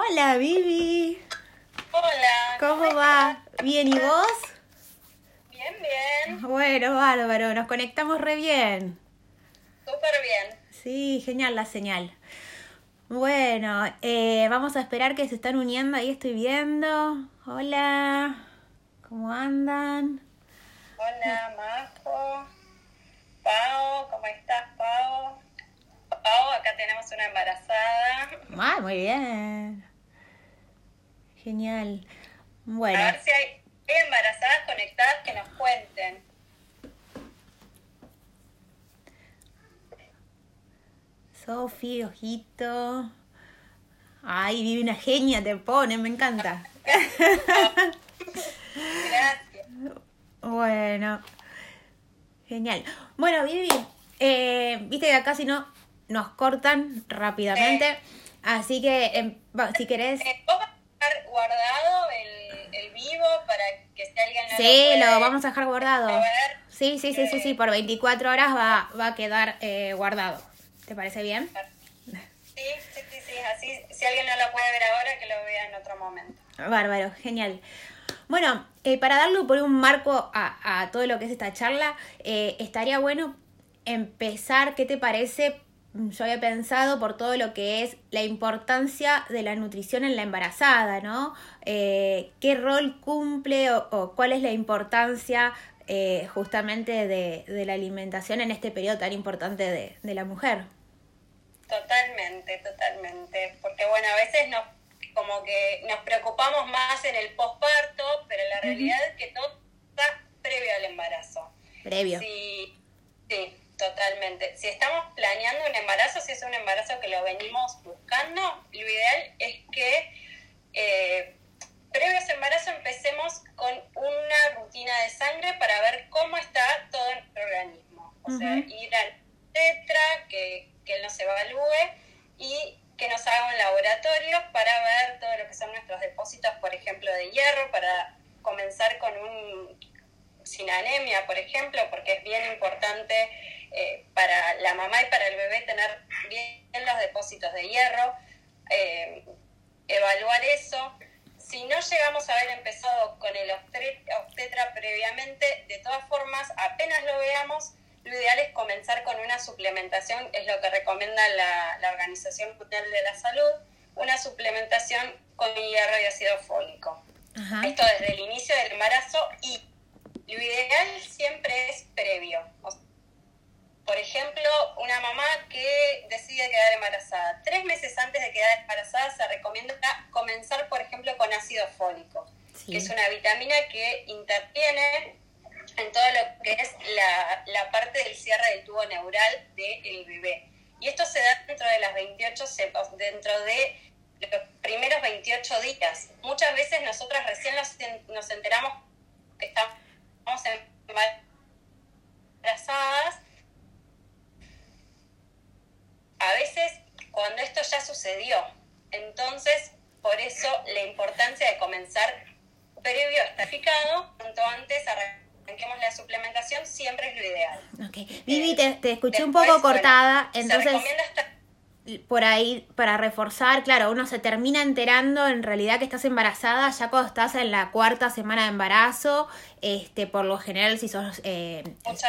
Hola, Vivi. Hola. ¿Cómo va? ¿Bien y vos? Bien, bien. Bueno, bárbaro, nos conectamos re bien. Súper bien. Sí, genial la señal. Bueno, eh, vamos a esperar que se están uniendo, ahí estoy viendo. Hola, ¿cómo andan? Hola, Majo. Pau, ¿cómo estás, Pau? Pau, acá tenemos una embarazada. Ah, muy bien. Genial. Bueno. A ver si hay embarazadas conectadas que nos cuenten. Sofi, ojito. Ay, vive una genia, te pone, me encanta. Gracias. Bueno, genial. Bueno, Vivi, eh, viste que acá si no nos cortan rápidamente. Así que, em, si querés. Eh, ¿Vos vas a dejar guardado el, el vivo para que si alguien no Sí, lo, vamos a dejar guardado. A ver. Sí, sí, sí, sí, sí, por 24 horas va, va a quedar eh, guardado. ¿Te parece bien? Sí, sí, sí, sí, así si alguien no lo puede ver ahora, que lo vea en otro momento. Bárbaro, genial. Bueno, eh, para darle por un marco a, a todo lo que es esta charla, eh, estaría bueno empezar, ¿qué te parece? Yo había pensado por todo lo que es la importancia de la nutrición en la embarazada, ¿no? Eh, ¿Qué rol cumple o, o cuál es la importancia eh, justamente de, de, la alimentación en este periodo tan importante de, de la mujer? Totalmente, totalmente. Porque bueno, a veces nos como que nos preocupamos más en el posparto, pero la realidad es que todo está previo al embarazo. Previo. Sí, sí, totalmente. Si estamos planeando un embarazo, si es un embarazo que lo venimos buscando, lo ideal es que eh, previo a ese embarazo empecemos con una rutina de sangre para ver cómo está todo nuestro organismo. O sea, uh -huh. ir al tetra, que, que él nos evalúe y que nos haga un laboratorio para ver todo lo que son nuestros depósitos, por ejemplo, de hierro, para comenzar con un sin anemia, por ejemplo, porque es bien importante eh, para la mamá y para el bebé tener bien los depósitos de hierro, eh, evaluar eso. Si no llegamos a haber empezado con el obstetra previamente, de todas formas, apenas lo veamos, lo ideal es comenzar con una suplementación, es lo que recomienda la, la Organización Mundial de la Salud, una suplementación con hierro y ácido fólico. Ajá. Esto desde el inicio del embarazo y lo ideal siempre es previo. Por ejemplo, una mamá que decide quedar embarazada. Tres meses antes de quedar embarazada se recomienda comenzar, por ejemplo, con ácido fólico, sí. que es una vitamina que interviene en todo lo que es la, la parte del cierre del tubo neural del bebé. Y esto se da dentro de las 28 cepas, dentro de los primeros 28 días. Muchas veces nosotras recién nos, nos enteramos que estamos embarazadas. A veces cuando esto ya sucedió. Entonces, por eso la importancia de comenzar previo estaficado, cuanto antes arranquemos la suplementación, siempre es lo ideal. Okay. Vivi, te, te escuché Después, un poco cortada, bueno, entonces... Se recomienda hasta por ahí para reforzar, claro, uno se termina enterando en realidad que estás embarazada ya cuando estás en la cuarta semana de embarazo, este, por lo general si sos eh,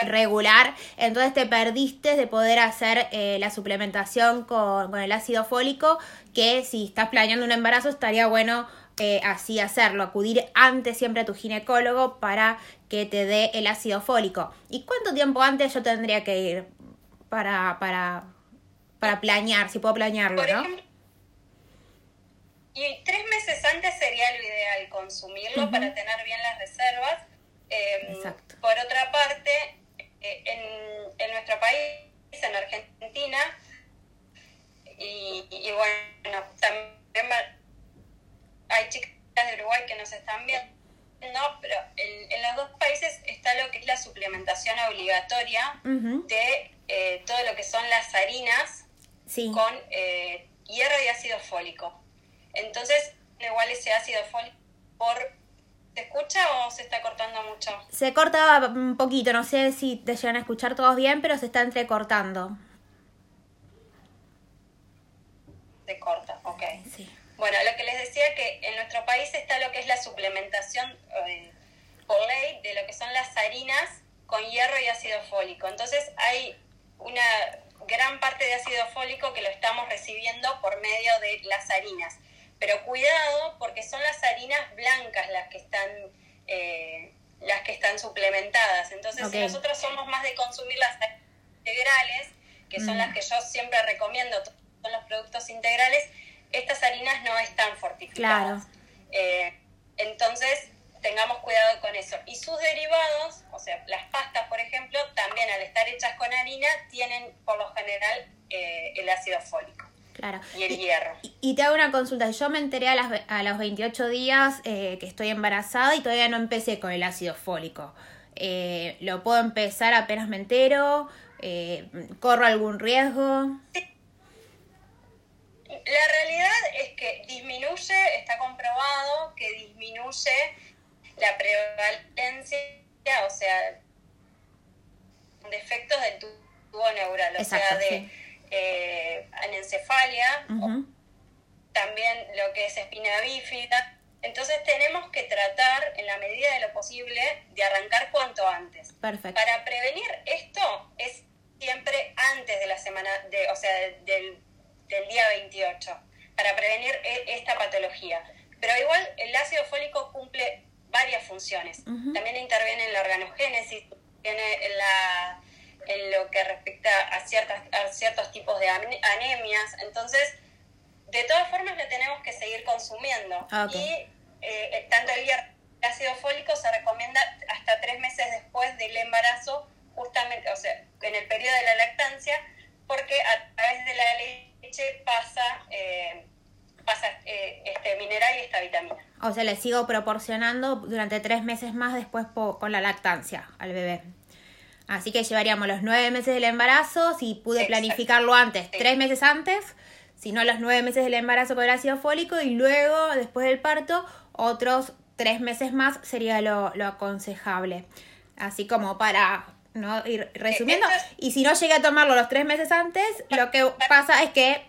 regular, entonces te perdiste de poder hacer eh, la suplementación con, con, el ácido fólico, que si estás planeando un embarazo estaría bueno eh, así hacerlo, acudir antes siempre a tu ginecólogo para que te dé el ácido fólico. ¿Y cuánto tiempo antes yo tendría que ir para... para para planear, si puedo planearlo, por ¿no? Ejemplo, y tres meses antes sería lo ideal consumirlo uh -huh. para tener bien las reservas. Eh, Exacto. Por otra parte, eh, en, en, nuestro país, en Argentina, y, y, bueno, también hay chicas de Uruguay que nos están viendo, no, pero en, en, los dos países está lo que es la suplementación obligatoria uh -huh. de eh, todo lo que son las harinas sí. con eh, hierro y ácido fólico. Entonces, igual ese ácido fólico por... ¿Se escucha o se está cortando mucho? Se corta un poquito, no sé si te llegan a escuchar todos bien, pero se está entrecortando. Se corta, ok. Sí. Bueno, lo que les decía que en nuestro país está lo que es la suplementación eh, por ley de lo que son las harinas con hierro y ácido fólico. Entonces hay una gran parte de ácido fólico que lo estamos recibiendo por medio de las harinas. Pero cuidado porque son las harinas blancas las que están, eh, las que están suplementadas. Entonces, si nosotros somos más de consumir las integrales, que son las mm. que yo siempre recomiendo, son los productos integrales, estas harinas no están fortificadas. Claro. Eh, entonces, tengamos cuidado con eso. Y sus derivados, o sea, las pastas, por ejemplo, estar hechas con harina, tienen por lo general eh, el ácido fólico. Claro. Y el hierro. Y, te hago una consulta. Yo me enteré a, las, a los 28 días eh, que estoy embarazada y todavía no empecé con el ácido fólico. Eh, ¿Lo puedo empezar apenas me entero? ¿Corro algún riesgo? La realidad es que disminuye, está comprobado que disminuye la prevalencia, o sea, defectos del tubo neural, o sea, de eh, anencefalia, también lo que es espina bífida. Entonces tenemos que tratar, en la medida de lo posible, de arrancar cuanto antes. Perfecto. Para prevenir esto es siempre antes de la semana, de, o sea, del, del día 28, para prevenir e, esta patología. Pero igual el ácido fólico cumple varias funciones. También interviene en la organogénesis, en, la, en lo que respecta a, ciertas, a ciertos tipos de anemias. Entonces, de todas formas, le tenemos que seguir consumiendo. Y eh, eh, tanto el ácido fólico se recomienda hasta tres meses después del embarazo, justamente, o sea, en el periodo de la lactancia, porque a través de la leche pasa... Eh, pasa eh, este mineral y esta vitamina. O sea, le sigo proporcionando durante tres meses más después con la lactancia al bebé. Así que llevaríamos los nueve meses del embarazo, si pude planificarlo antes, tres meses antes, si no los nueve meses del embarazo con el ácido fólico y luego, después del parto, otros tres meses más sería lo, aconsejable. Así como para no ir resumiendo. Y si no llegué a tomarlo los tres meses antes, lo que pasa es que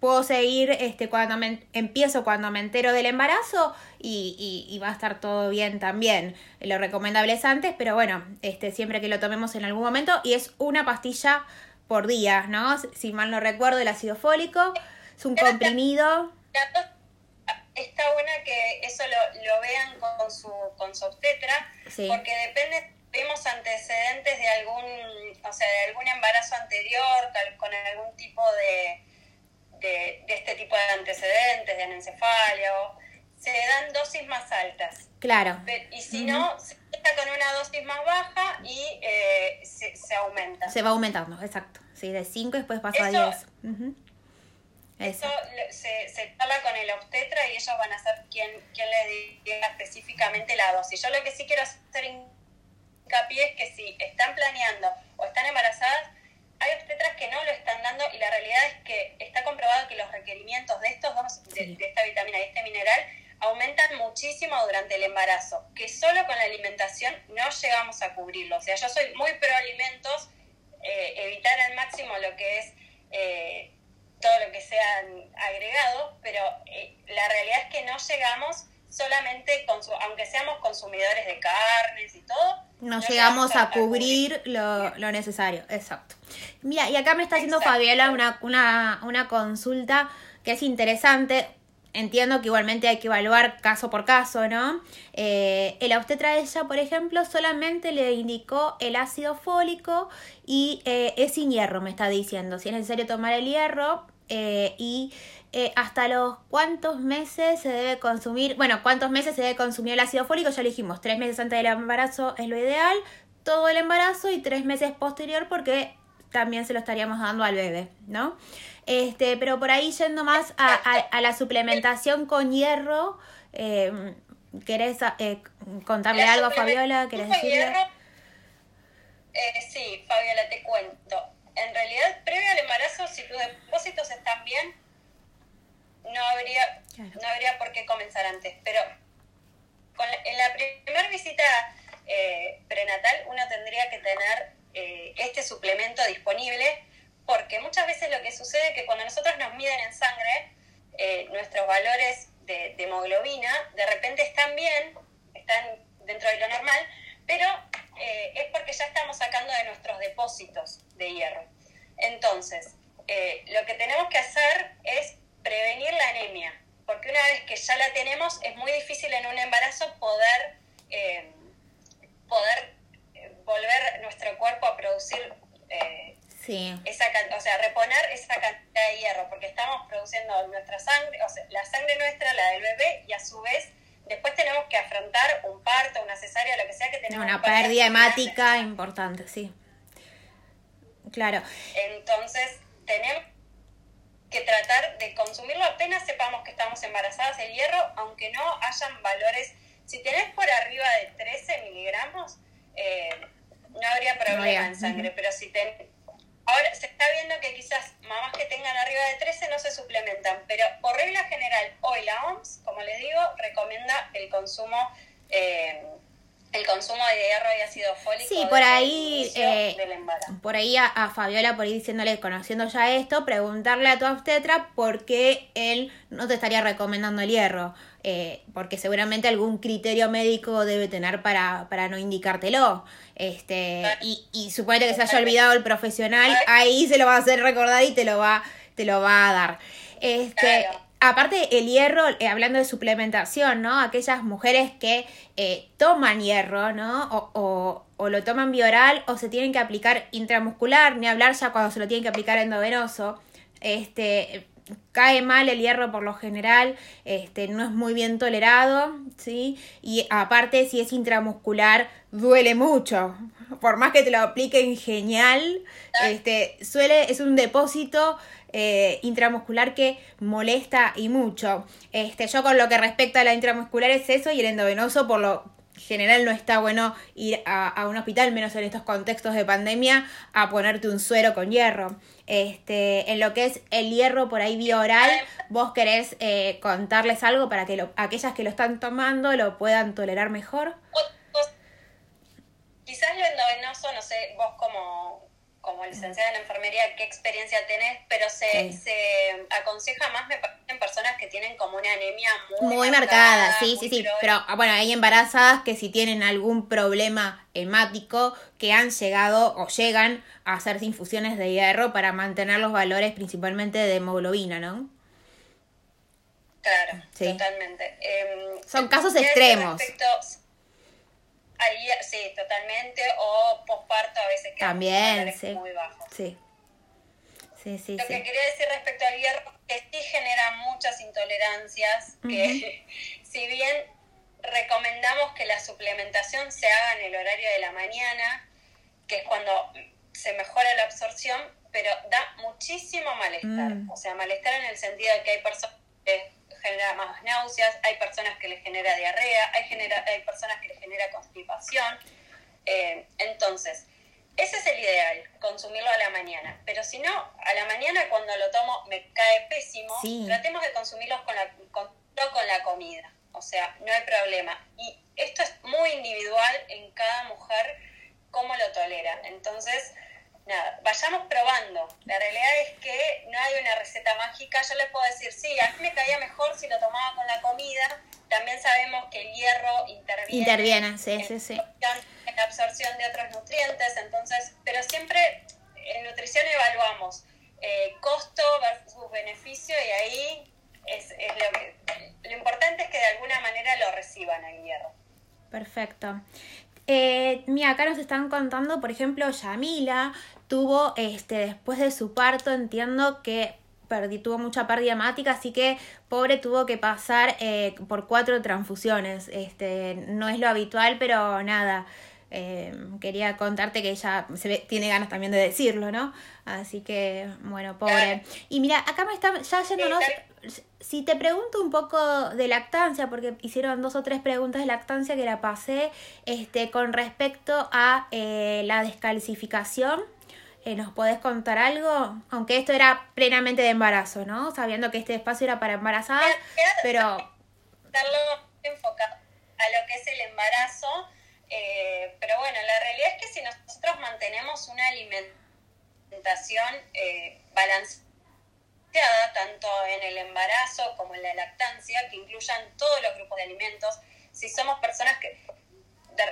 puedo seguir este, cuando me, empiezo cuando me entero del embarazo y, y, va a estar todo bien también. Lo recomendable es antes, pero bueno, este, siempre que lo tomemos en algún momento y es una pastilla por día, ¿no? Si mal no recuerdo, el ácido fólico, es un comprimido. Está buena que eso lo, lo vean con su, con su obstetra, porque depende vemos antecedentes de algún, o sea, de algún embarazo anterior, con algún tipo de, de, este tipo de antecedentes, de anencefalia, se dan dosis más altas. Claro. Y si no, se está con una dosis más baja y eh, se, aumenta. Se va aumentando, exacto. Sí, de 5 después pasa a 10. Eso se, se habla con el obstetra y ellos van a ser quien, quien le diga específicamente la dosis. Yo lo que sí quiero hacer hincapié es que si están planeando o están embarazadas, hay obstetras que no lo están dando y la realidad es que está comprobado que los requerimientos de estos dos, de, esta vitamina y este mineral, aumentan muchísimo durante el embarazo, que solo con la alimentación no llegamos a cubrirlo. O sea, yo soy muy pro alimentos, eh, evitar al máximo lo que es eh, todo lo que sean agregados, pero eh, la realidad es que no llegamos solamente, aunque seamos consumidores de carnes y todo, no, llegamos a, cubrir lo, lo, necesario, exacto. Mira, y acá me está haciendo Fabiola una, una, una consulta que es interesante. Entiendo que igualmente hay que evaluar caso por caso, ¿no? Eh, el obstetra de ella, por ejemplo, solamente le indicó el ácido fólico y eh, es sin hierro, me está diciendo. Si es necesario tomar el hierro eh, y eh, hasta los cuántos meses se debe consumir, bueno, cuántos meses se debe consumir el ácido fólico, ya lo dijimos, tres meses antes del embarazo es lo ideal, todo el embarazo y tres meses posterior porque también se lo estaríamos dando al bebé, ¿no? Este, pero por ahí yendo más a, la suplementación con hierro, eh, ¿querés eh, contarle algo a Fabiola? ¿Querés decirle? Eh, sí, Fabiola, te cuento. En realidad, previo al embarazo, si tus depósitos están bien, no habría, no habría por qué comenzar antes. Pero con en la primera visita eh, prenatal uno tendría que tener eh, este suplemento disponible porque muchas veces lo que sucede es que cuando nosotros nos miden en sangre, eh, nuestros valores de, hemoglobina, de repente están bien, están dentro de lo normal, pero es porque ya estamos sacando de nuestros depósitos de hierro. Entonces, lo que tenemos que hacer es prevenir la anemia, porque una vez que ya la tenemos, es muy difícil en un embarazo poder, eh, poder volver nuestro cuerpo a producir esa, o sea, reponer esa cantidad de hierro, porque estamos produciendo nuestra sangre, o sea, la sangre nuestra, la del bebé, y a su vez después tenemos que afrontar un parto, una cesárea, lo que sea que tenemos. Una pérdida hemática importante, sí. Claro. Entonces, tenemos que tratar de consumirlo apenas sepamos que estamos embarazadas el hierro, aunque no hayan valores. Si tenés por arriba de 13 miligramos, eh, no habría problema en sangre, pero si ten, Ahora se está viendo que quizás mamás que tengan arriba de 13 no se suplementan, pero por regla general, hoy la OMS, como les digo, recomienda el consumo eh, el consumo de hierro y ácido fólico. Sí, por ahí, eh, por ahí a, Fabiola, por ahí diciéndole, conociendo ya esto, preguntarle a tu obstetra por qué él no te estaría recomendando el hierro. Eh, porque seguramente algún criterio médico debe tener para, para no indicártelo. Este, y, y suponete que se haya olvidado el profesional, ahí se lo va a hacer recordar y te lo va, te lo va a dar. Este, Aparte, el hierro, eh, hablando de suplementación, ¿no? Aquellas mujeres que eh, toman hierro, ¿no? O, o, o, lo toman bioral o se tienen que aplicar intramuscular, ni hablar ya cuando se lo tienen que aplicar endovenoso. Este, cae mal el hierro por lo general, este, no es muy bien tolerado, ¿sí? Y aparte, si es intramuscular, duele mucho. Por más que te lo apliquen genial, este, suele, es un depósito eh, intramuscular que molesta y mucho. Este, yo con lo que respecta a la intramuscular es eso y el endovenoso por lo general no está bueno ir a, un hospital, menos en estos contextos de pandemia, a ponerte un suero con hierro. Este, en lo que es el hierro por ahí vía oral, vos querés eh, contarles algo para que aquellas que lo están tomando lo puedan tolerar mejor. Quizás lo endovenoso, no sé, vos como como licenciada en enfermería, qué experiencia tenés, pero se, se aconseja más, me parece, en personas que tienen como una anemia muy, muy marcada. Sí, sí, sí. Pero ah, bueno, hay embarazadas que si tienen algún problema hemático que han llegado o llegan a hacerse infusiones de hierro para mantener los valores principalmente de hemoglobina, ¿no? Claro, totalmente. Em, Son casos extremos. Ahí, sí, totalmente. O posparto a veces que También, sí. muy bajo. Sí. Sí, sí, Lo que quería decir respecto al hierro que sí genera muchas intolerancias, que si bien recomendamos que la suplementación se haga en el horario de la mañana, que es cuando se mejora la absorción, pero da muchísimo malestar. Mm. O sea, malestar en el sentido de que hay personas que genera más náuseas, hay personas que les genera diarrea, hay, genera, hay personas que les genera constipación. Eh, entonces, ese es el ideal, consumirlo a la mañana. Pero si no, a la mañana cuando lo tomo me cae pésimo, tratemos de consumirlos con la, con, con la comida. O sea, no hay problema. Y esto es muy individual en cada mujer, cómo lo tolera. Entonces, nada, vayamos probando. La realidad es que no hay una receta mágica. Yo les puedo decir, sí, a mí me caía mejor si lo tomaba con la comida. También sabemos que el hierro interviene, interviene sí, sí, sí. en la absorción de otros nutrientes. Entonces, pero siempre en nutrición evaluamos eh, costo versus beneficio y ahí es, lo, que, lo importante es que de alguna manera lo reciban el hierro. Perfecto. Eh, mira, acá nos están contando, por ejemplo, Yamila tuvo, este, después de su parto, entiendo que tuvo mucha pérdida hemática, así que pobre tuvo que pasar eh, por cuatro transfusiones. Este, no es lo habitual, pero nada. Eh, quería contarte que ella se tiene ganas también de decirlo, ¿no? Así que, bueno, pobre. Y mira, acá me está ya yéndonos. Si te pregunto un poco de lactancia, porque hicieron dos o tres preguntas de lactancia que la pasé, este, con respecto a eh, la descalcificación eh, ¿Nos podés contar algo? Aunque esto era plenamente de embarazo, ¿no? Sabiendo que este espacio era para embarazadas, pero... Darlo enfocado a lo que es el embarazo, eh, pero bueno, la realidad es que si nosotros mantenemos una alimentación eh, balanceada, balanceada, tanto en el embarazo como en la lactancia, que incluyan todos los grupos de alimentos. Si somos personas que...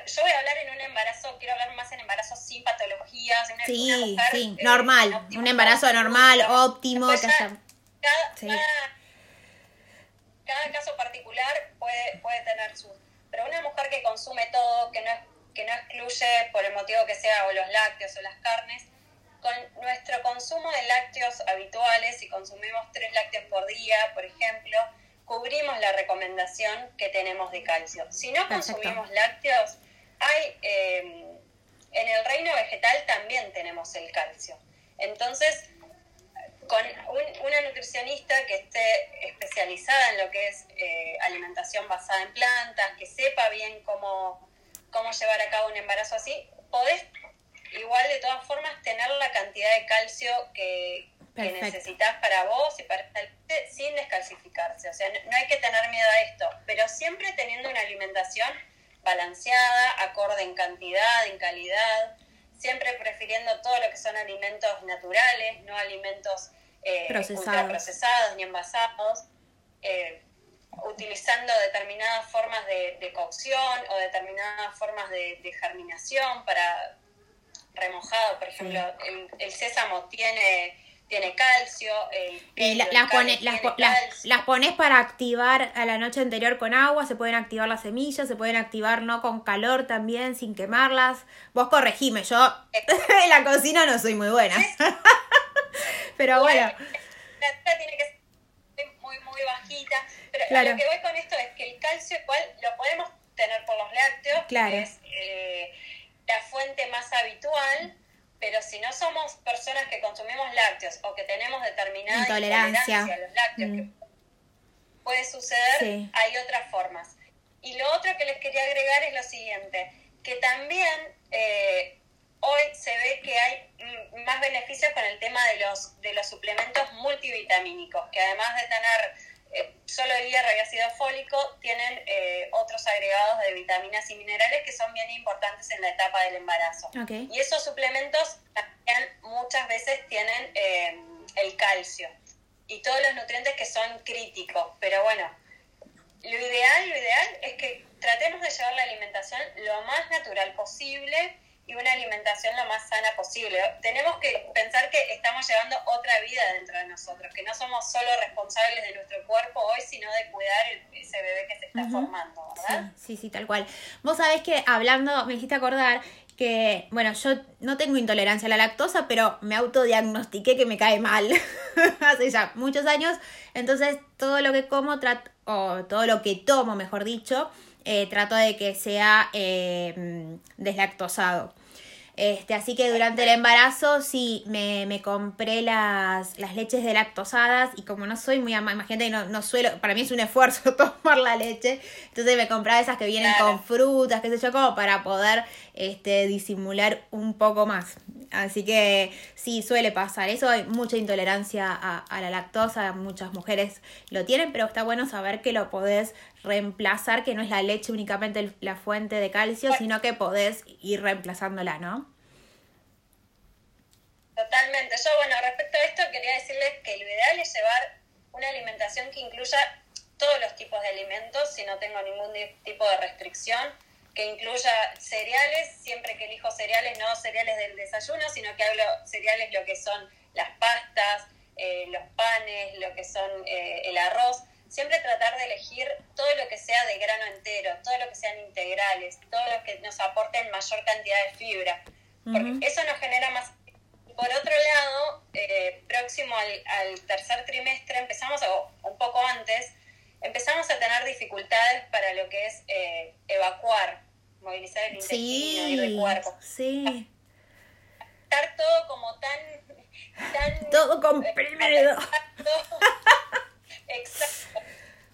Yo voy a hablar en un embarazo, quiero hablar más en embarazo sin patologías. sí, sí, eh, normal, un embarazo normal, óptimo. cada, caso particular puede, puede tener su... Pero una mujer que consume todo, que no, que no excluye por el motivo que sea o los lácteos o las carnes, con nuestro consumo de lácteos habituales, si consumimos tres lácteos por día, por ejemplo, cubrimos la recomendación que tenemos de calcio. Si no consumimos lácteos, hay em, en el reino vegetal también tenemos el calcio. Entonces, con una nutricionista que esté especializada en lo que es eh, alimentación basada en plantas, que sepa bien cómo, cómo llevar a cabo un embarazo así, podés igual de todas formas tener la cantidad de calcio que, necesitas para vos y para el sin descalcificarse. O sea, no, hay que tener miedo a esto, pero siempre teniendo una alimentación balanceada, acorde en cantidad, en calidad, siempre prefiriendo todo lo que son alimentos naturales, no alimentos eh, ultraprocesados ni envasados, eh, utilizando determinadas formas de, cocción o determinadas formas de germinación para remojado, por ejemplo, el, sésamo tiene tiene calcio, el las, las, pones para activar a la noche anterior con agua, se pueden activar las semillas, se pueden activar no con calor también, sin quemarlas. Vos corregime, yo en la cocina no soy muy buena. pero bueno. La tiene que ser muy, muy bajita. Pero lo que voy con esto es que el calcio igual lo podemos tener por los lácteos, claro. es eh, la fuente más habitual, pero si no somos personas que consumimos lácteos o que tenemos determinada intolerancia, a los lácteos, que mm. puede suceder, hay otras formas. Y lo otro que les quería agregar es lo siguiente, que también eh, hoy se ve que hay más beneficios con el tema de los, de los suplementos multivitamínicos, que además de tener eh, solo el hierro y ácido fólico tienen eh, otros agregados de vitaminas y minerales que son bien importantes en la etapa del embarazo. Y esos suplementos también muchas veces tienen eh, el calcio y todos los nutrientes que son críticos. Pero bueno, lo ideal, lo ideal es que tratemos de llevar la alimentación lo más natural posible y una alimentación lo más sana posible. Tenemos que pensar que estamos llevando otra vida dentro de nosotros, que no somos solo responsables de nuestro cuerpo hoy, sino de cuidar ese bebé que se está formando, ¿verdad? Sí, sí, tal cual. Vos sabés que hablando, me hiciste acordar que, bueno, yo no tengo intolerancia a la lactosa, pero me autodiagnostiqué que me cae mal hace ya muchos años, entonces todo lo que como, o todo lo que tomo, mejor dicho, eh, trato de que sea eh, deslactosado. Este, así que durante el embarazo sí me, me compré las, las leches lactosadas y como no soy muy imagínate no, no suelo, para mí es un esfuerzo tomar la leche, entonces me compraba esas que vienen con frutas, qué sé yo, como para poder este, disimular un poco más. Así que sí, suele pasar. Eso hay mucha intolerancia a, a la lactosa, muchas mujeres lo tienen, pero está bueno saber que lo podés reemplazar, que no es la leche únicamente la fuente de calcio, sino que podés ir reemplazándola, ¿no? Totalmente. Yo, bueno, respecto a esto, quería decirles que lo ideal es llevar una alimentación que incluya todos los tipos de alimentos, si no tengo ningún tipo de restricción, que incluya cereales, siempre que elijo cereales, no cereales del desayuno, sino que hablo cereales lo que son las pastas, eh, los panes, lo que son eh, el arroz. Siempre tratar de elegir todo lo que sea de grano entero, todo lo que sean integrales, todo lo que nos aporten mayor cantidad de fibra, porque eso nos genera más... Por otro lado, eh, próximo al, tercer trimestre empezamos, o un poco antes, empezamos a tener dificultades para lo que es eh, evacuar, movilizar el intestino y el cuerpo. Sí. Estar todo como tan... tan todo comprimido. Exacto.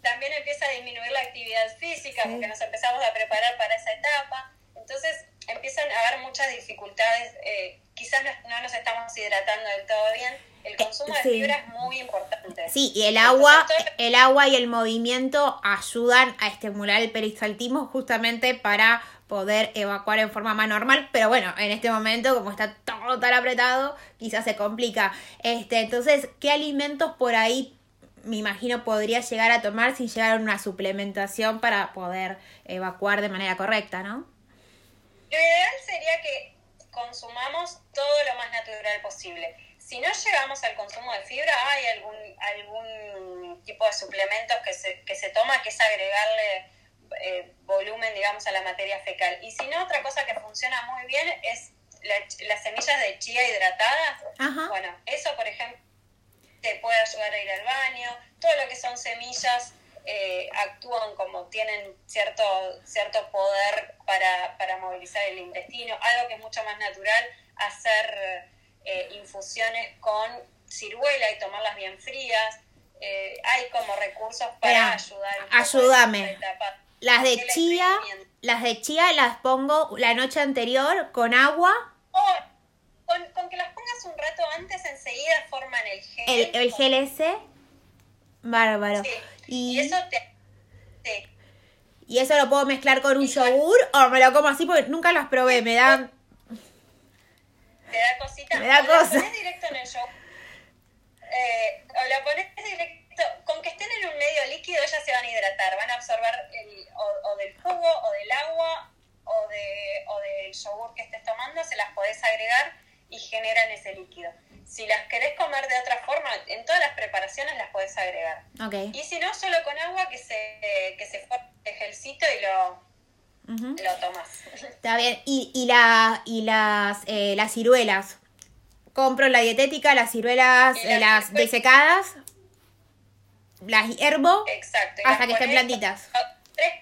También empieza a disminuir la actividad física porque nos empezamos a preparar para esa etapa. Entonces empiezan a haber muchas dificultades. Eh, quizás no, nos estamos hidratando del todo bien. El consumo de fibra es muy importante. Sí, y el agua, el agua y el movimiento ayudan a estimular el peristaltismo justamente para poder evacuar en forma más normal, pero bueno, en este momento como está todo tan apretado, quizás se complica. Este, entonces, ¿qué alimentos por ahí me imagino podría llegar a tomar sin llegar a una suplementación para poder evacuar de manera correcta, ¿no? Lo ideal sería que consumamos todo lo más natural posible. Si no llegamos al consumo de fibra, hay algún, algún tipo de suplementos que se, que se toma, que es agregarle eh, volumen, digamos, a la materia fecal. Y si no, otra cosa que funciona muy bien es las semillas de chía hidratadas. Bueno, eso, por ejemplo, te puede ayudar a ir al baño. Todo lo que son semillas eh, actúan como tienen cierto, cierto poder para, para, movilizar el intestino. Algo que es mucho más natural, hacer eh, infusiones con ciruela y tomarlas bien frías. hay como recursos para ayudar. ayúdame. Las de chía, las de chía las pongo la noche anterior con agua. Oh, con, que las pongas un rato antes, enseguida forman el gel. El, el gel ese. Bárbaro. Y, eso te... ¿Y eso lo puedo mezclar con un yogur o me lo como así? Porque nunca las probé, me dan... Te da cosita. Me da cosa. La pones directo en el yogur. Eh, o la pones directo con que estén en un medio líquido ellas se van a hidratar, van a absorber el, o, del jugo o del agua o, de, o del yogur que estés tomando, se las podés agregar y generan ese líquido. Si las querés comer de otra forma, en todas las preparaciones las podés agregar. Y si no, solo con agua que se, que se forme el gelcito y lo, Lo tomas. Está bien. Y, y, la, y las, eh, las ciruelas. Compro la dietética, las ciruelas, eh, las desecadas, las hiervo Exacto, hasta que estén blanditas. Tres,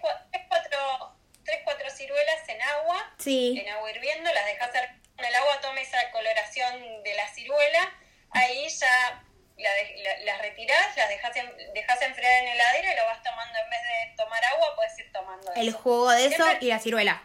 cuatro, tres, cuatro ciruelas en agua, sí. en agua hirviendo, las dejas con el agua, toma esa coloración de la ciruela, ahí ya las retirás, las dejas, dejas enfriar en heladera y lo vas tomando en vez de tomar agua, puedes ir tomando El jugo de eso y la ciruela.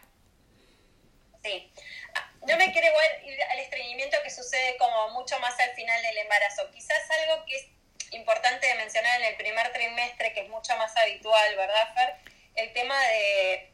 Sí. Ah, no me quiero igual ir al estreñimiento que sucede como mucho más al final del embarazo. Quizás algo que es importante de mencionar en el primer trimestre, que es mucho más habitual, ¿verdad, Fer? El tema de,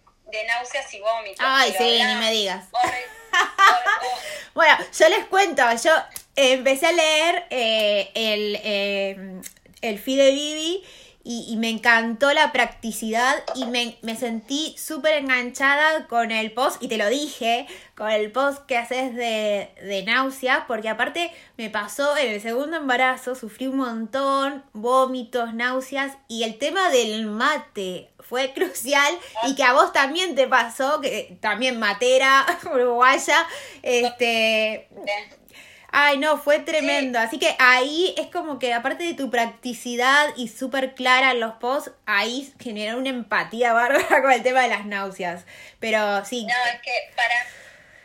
náuseas y vómitos. Ay, sí, ni me digas. bueno, yo les cuento, yo empecé a leer eh, el, eh, el Fide Vivi y, me encantó la practicidad y me, sentí súper enganchada con el post, y te lo dije, con el post que haces de, de náuseas, porque aparte me pasó en el segundo embarazo, sufrí un montón, vómitos, náuseas, y el tema del mate fue crucial y que a vos también te pasó, que también matera, uruguaya, este... Ay, no, fue tremendo. Así que ahí es como que, aparte de tu practicidad y súper clara en los posts, ahí generó una empatía bárbara con el tema de las náuseas. Pero sí. No, es que para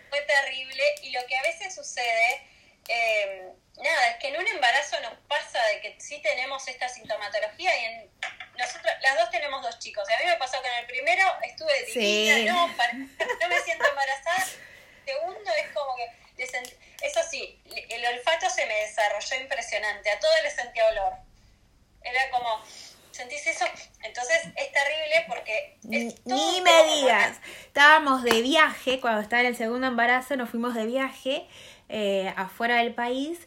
fue terrible y lo que a veces sucede, eh, nada, es que en un embarazo nos pasa de que sí tenemos esta sintomatología y en, nosotros, las dos tenemos dos chicos. Y a mí me pasó que en el primero estuve divina, no, no me siento embarazada. Segundo es como que eso sí, el olfato se me desarrolló impresionante, a todo le sentía olor. Era como, ¿sentís eso? Entonces es terrible porque... ni, me digas, estábamos de viaje, cuando estaba en el segundo embarazo, nos fuimos de viaje eh, afuera del país.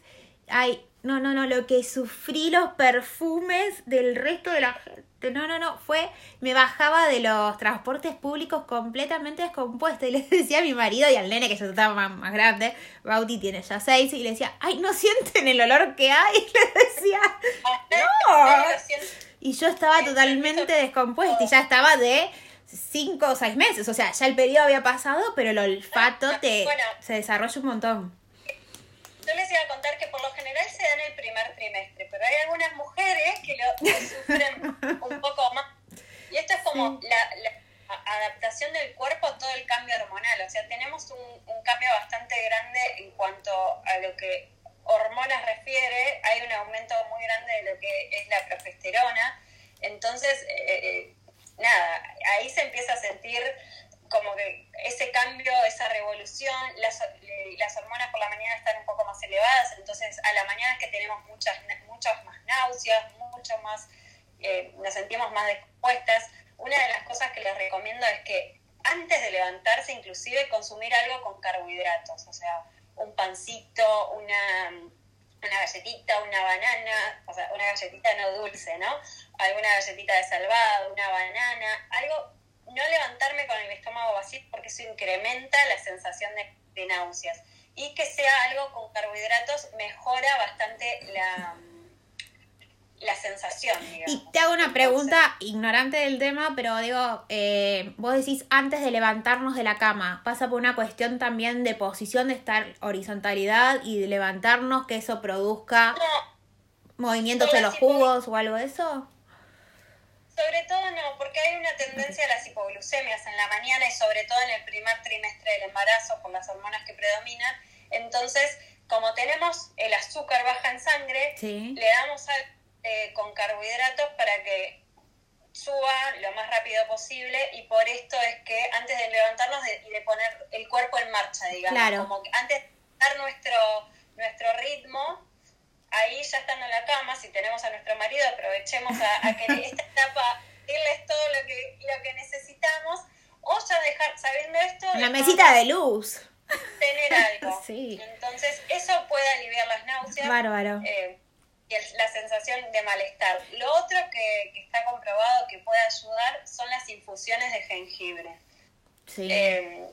Ay, no, no, no, lo que sufrí los perfumes del resto de la gente. No, no, no, fue, me bajaba de los transportes públicos completamente descompuesta y le decía a mi marido y al nene que ya estaba más, grande, Bauti tiene ya seis, y le decía, ay, ¿no sienten el olor que hay? Y le decía, no. Y yo estaba totalmente descompuesta y ya estaba de cinco o seis meses, o sea, ya el periodo había pasado, pero el olfato te, se desarrolla un montón yo les iba a contar que por lo general se da en el primer trimestre, pero hay algunas mujeres que lo, sufren un poco más. Y esto es como la, adaptación del cuerpo a todo el cambio hormonal. O sea, tenemos un, un, cambio bastante grande en cuanto a lo que hormonas refiere. Hay un aumento muy grande de lo que es la progesterona. Entonces, eh, eh, nada, ahí se empieza a sentir como que ese cambio, esa revolución, las, las hormonas por la mañana están entonces a la mañana es que tenemos muchas, muchas más náuseas, mucho más, eh, nos sentimos más descompuestas. Una de las cosas que les recomiendo es que antes de levantarse, inclusive consumir algo con carbohidratos, o sea, un pancito, una, una galletita, una banana, o sea, una galletita no dulce, ¿no? Alguna galletita de salvado, una banana, algo, no levantarme con el estómago vacío porque eso incrementa la sensación de náuseas. Y que sea algo con carbohidratos mejora bastante la la sensación. Digamos. Y te hago una pregunta ignorante del tema, pero digo, eh, vos decís antes de levantarnos de la cama, ¿pasa por una cuestión también de posición, de estar horizontalidad y de levantarnos, que eso produzca movimientos en los jugos o algo de eso? Sobre todo no, porque hay una tendencia a las hipoglucemias en la mañana y sobre todo en el primer trimestre del embarazo por las hormonas que predominan. Entonces, como tenemos el azúcar baja en sangre, le damos al eh, con carbohidratos para que suba lo más rápido posible y por esto es que antes de levantarnos y de, poner el cuerpo en marcha, digamos, como que antes de dar nuestro, nuestro ritmo, ahí ya estando en la cama, si tenemos a nuestro marido, aprovechemos a, que en esta etapa irles todo lo que, lo que necesitamos, o ya dejar, sabiendo esto... La mesita de luz. Tener algo. Entonces, eso puede aliviar las náuseas. Bárbaro. Eh, y la sensación de malestar. Lo otro que, está comprobado que puede ayudar son las infusiones de jengibre. Sí. Eh,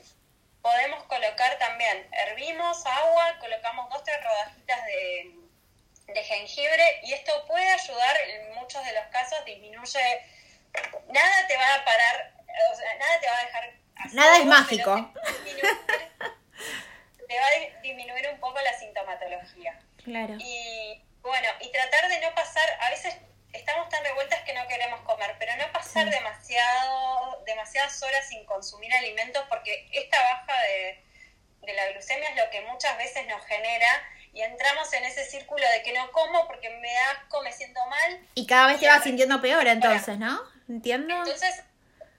podemos colocar también, hervimos agua, colocamos dos tres rodajitas de, de, jengibre y esto puede ayudar en muchos de los casos, disminuye, nada te va a parar, o sea, nada te va a dejar... nada es mágico. Te, va a disminuir un poco la sintomatología. Claro. Y bueno, y tratar de no pasar, a veces estamos tan revueltas que no queremos comer, pero no pasar demasiado, demasiadas horas sin consumir alimentos porque esta baja de, la glucemia es lo que muchas veces nos genera y entramos en ese círculo de que no como porque me da asco, me siento mal. Y cada vez te vas sintiendo peor entonces, ¿no? ¿Entiendo? Entonces,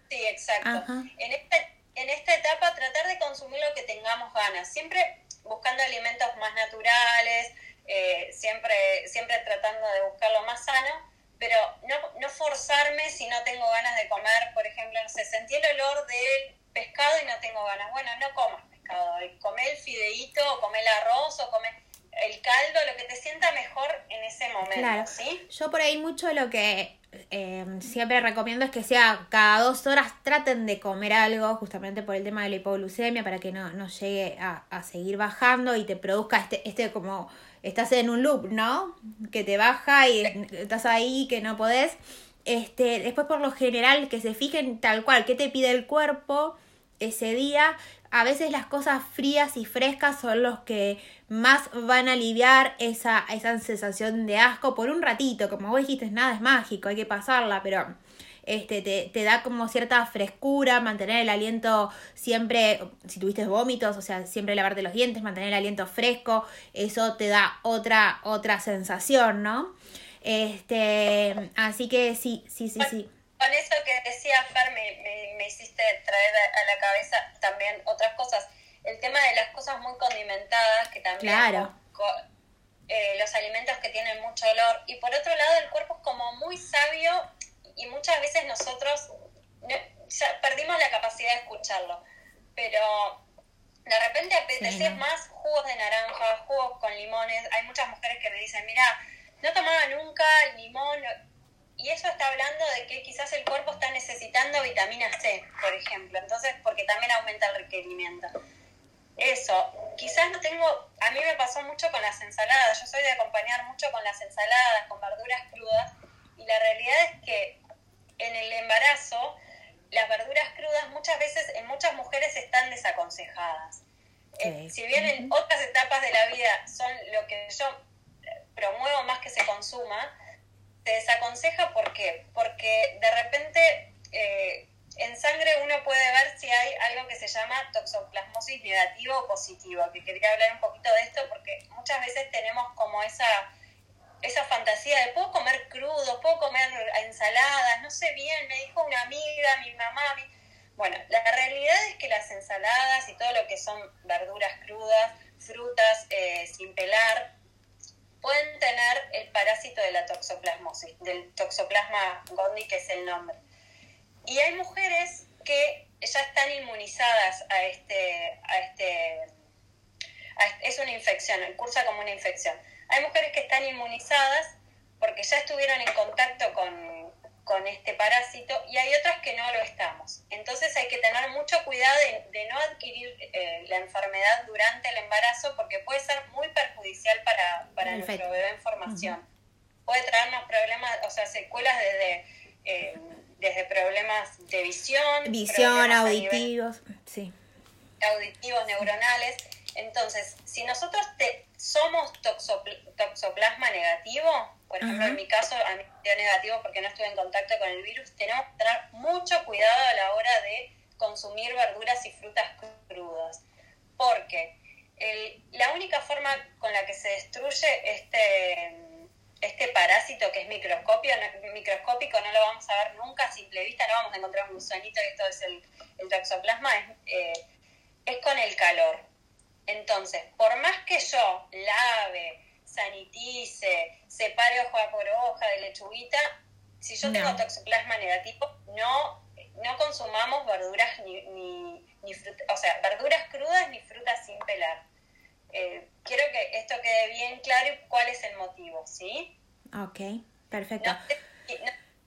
sí, exacto. En esta, en esta etapa tratar de consumir lo que tengamos ganas, siempre buscando alimentos más naturales, eh, siempre, siempre tratando de buscar lo más sano, pero no, no forzarme si no tengo ganas de comer, por ejemplo, no sé, sentí el olor del pescado y no tengo ganas. Bueno, no comas pescado, come el fideíto, o come el arroz, o come el caldo, lo que te sienta mejor en ese momento, ¿sí? Yo por ahí mucho lo que eh, siempre recomiendo es que sea cada dos horas traten de comer algo, justamente por el tema de la hipoglucemia, para que no, no llegue a, a seguir bajando y te produzca este, este como estás en un loop, ¿no? Que te baja y estás ahí, que no podés. Este, después por lo general que se fijen tal cual, qué te pide el cuerpo ese día. A veces las cosas frías y frescas son los que más van a aliviar esa, esa sensación de asco por un ratito. Como vos dijiste, nada es mágico, hay que pasarla, pero este, te, te, da como cierta frescura, mantener el aliento siempre, si tuviste vómitos, o sea, siempre lavarte los dientes, mantener el aliento fresco, eso te da otra, otra sensación, ¿no? Este, así que sí, sí, sí, sí. Con eso que decía Fer, me, me, hiciste traer a la cabeza también otras cosas. El tema de las cosas muy condimentadas, que también... Claro. Eh, los alimentos que tienen mucho olor. Y por otro lado, el cuerpo es como muy sabio y muchas veces nosotros perdimos la capacidad de escucharlo, pero de repente apetecés más jugos de naranja, jugos con limones. Hay muchas mujeres que me dicen, mira, no tomaba nunca limón. Y eso está hablando de que quizás el cuerpo está necesitando vitamina C, por ejemplo. Entonces, porque también aumenta el requerimiento. Eso, quizás no tengo, a mí me pasó mucho con las ensaladas. Yo soy de acompañar mucho con las ensaladas, con verduras crudas. Y la realidad es que en el embarazo, las verduras crudas muchas veces en muchas mujeres están desaconsejadas. Eh, si bien en otras etapas de la vida son lo que yo promuevo más que se consuma, se desaconseja ¿por qué? Porque de repente eh, en sangre uno puede ver si hay algo que se llama toxoplasmosis negativo o positivo, que quería hablar un poquito de esto porque muchas veces tenemos como esa esa fantasía de puedo comer crudo, puedo comer ensaladas, no sé bien, me dijo una amiga, mi mamá. Bueno, la realidad es que las ensaladas y todo lo que son verduras crudas frutas eh, sin pelar, pueden tener el parásito de la toxoplasmosis, del toxoplasma gondii, que es el nombre. Y hay mujeres que ya están inmunizadas a este, a este, es una infección, cursa como una infección. Hay mujeres que están inmunizadas porque ya estuvieron en contacto con, este parásito y hay otras que no lo estamos. Entonces hay que tener mucho cuidado de, no adquirir eh, la enfermedad durante el embarazo porque puede ser muy perjudicial para, para nuestro bebé en formación. Puede traernos problemas, o sea, secuelas desde... Eh, desde problemas de visión, auditivos, sí. auditivos, neuronales. Entonces, si nosotros te, somos toxoplasma negativo, por ejemplo, en mi caso, a mí dio negativo porque no estuve en contacto con el virus, tenemos que tener mucho cuidado a la hora de consumir verduras y frutas crudas. Porque la única forma con la que se destruye este este parásito que es microscopio, microscópico, no lo vamos a ver nunca a simple vista, no vamos a encontrar un gusanito, esto es el, el toxoplasma, es, eh, es con el calor. Entonces, por más que yo lave, sanitice, separe hoja por hoja de lechuguita, si yo tengo toxoplasma negativo, no, no consumamos verduras ni, ni, ni o sea, verduras crudas ni frutas sin pelar. Eh, quiero que esto quede bien claro y cuál es el motivo, ¿sí? Ok, perfecto.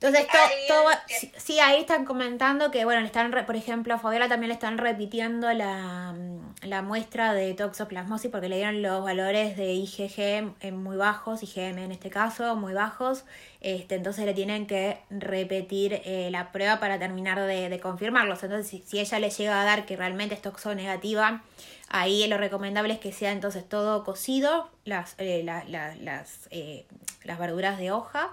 entonces, todo, sí, ahí están comentando que, bueno, le están, por ejemplo, a Fabiola también le están repitiendo la, la, muestra de toxoplasmosis porque le dieron los valores de IgG muy bajos, IgM en este caso, muy bajos. Este, entonces le tienen que repetir eh, la prueba para terminar de, de confirmarlos. Entonces, si, si, ella le llega a dar que realmente es toxo negativa, Ahí lo recomendable es que sea entonces todo cocido, las, eh, las, eh, las verduras de hoja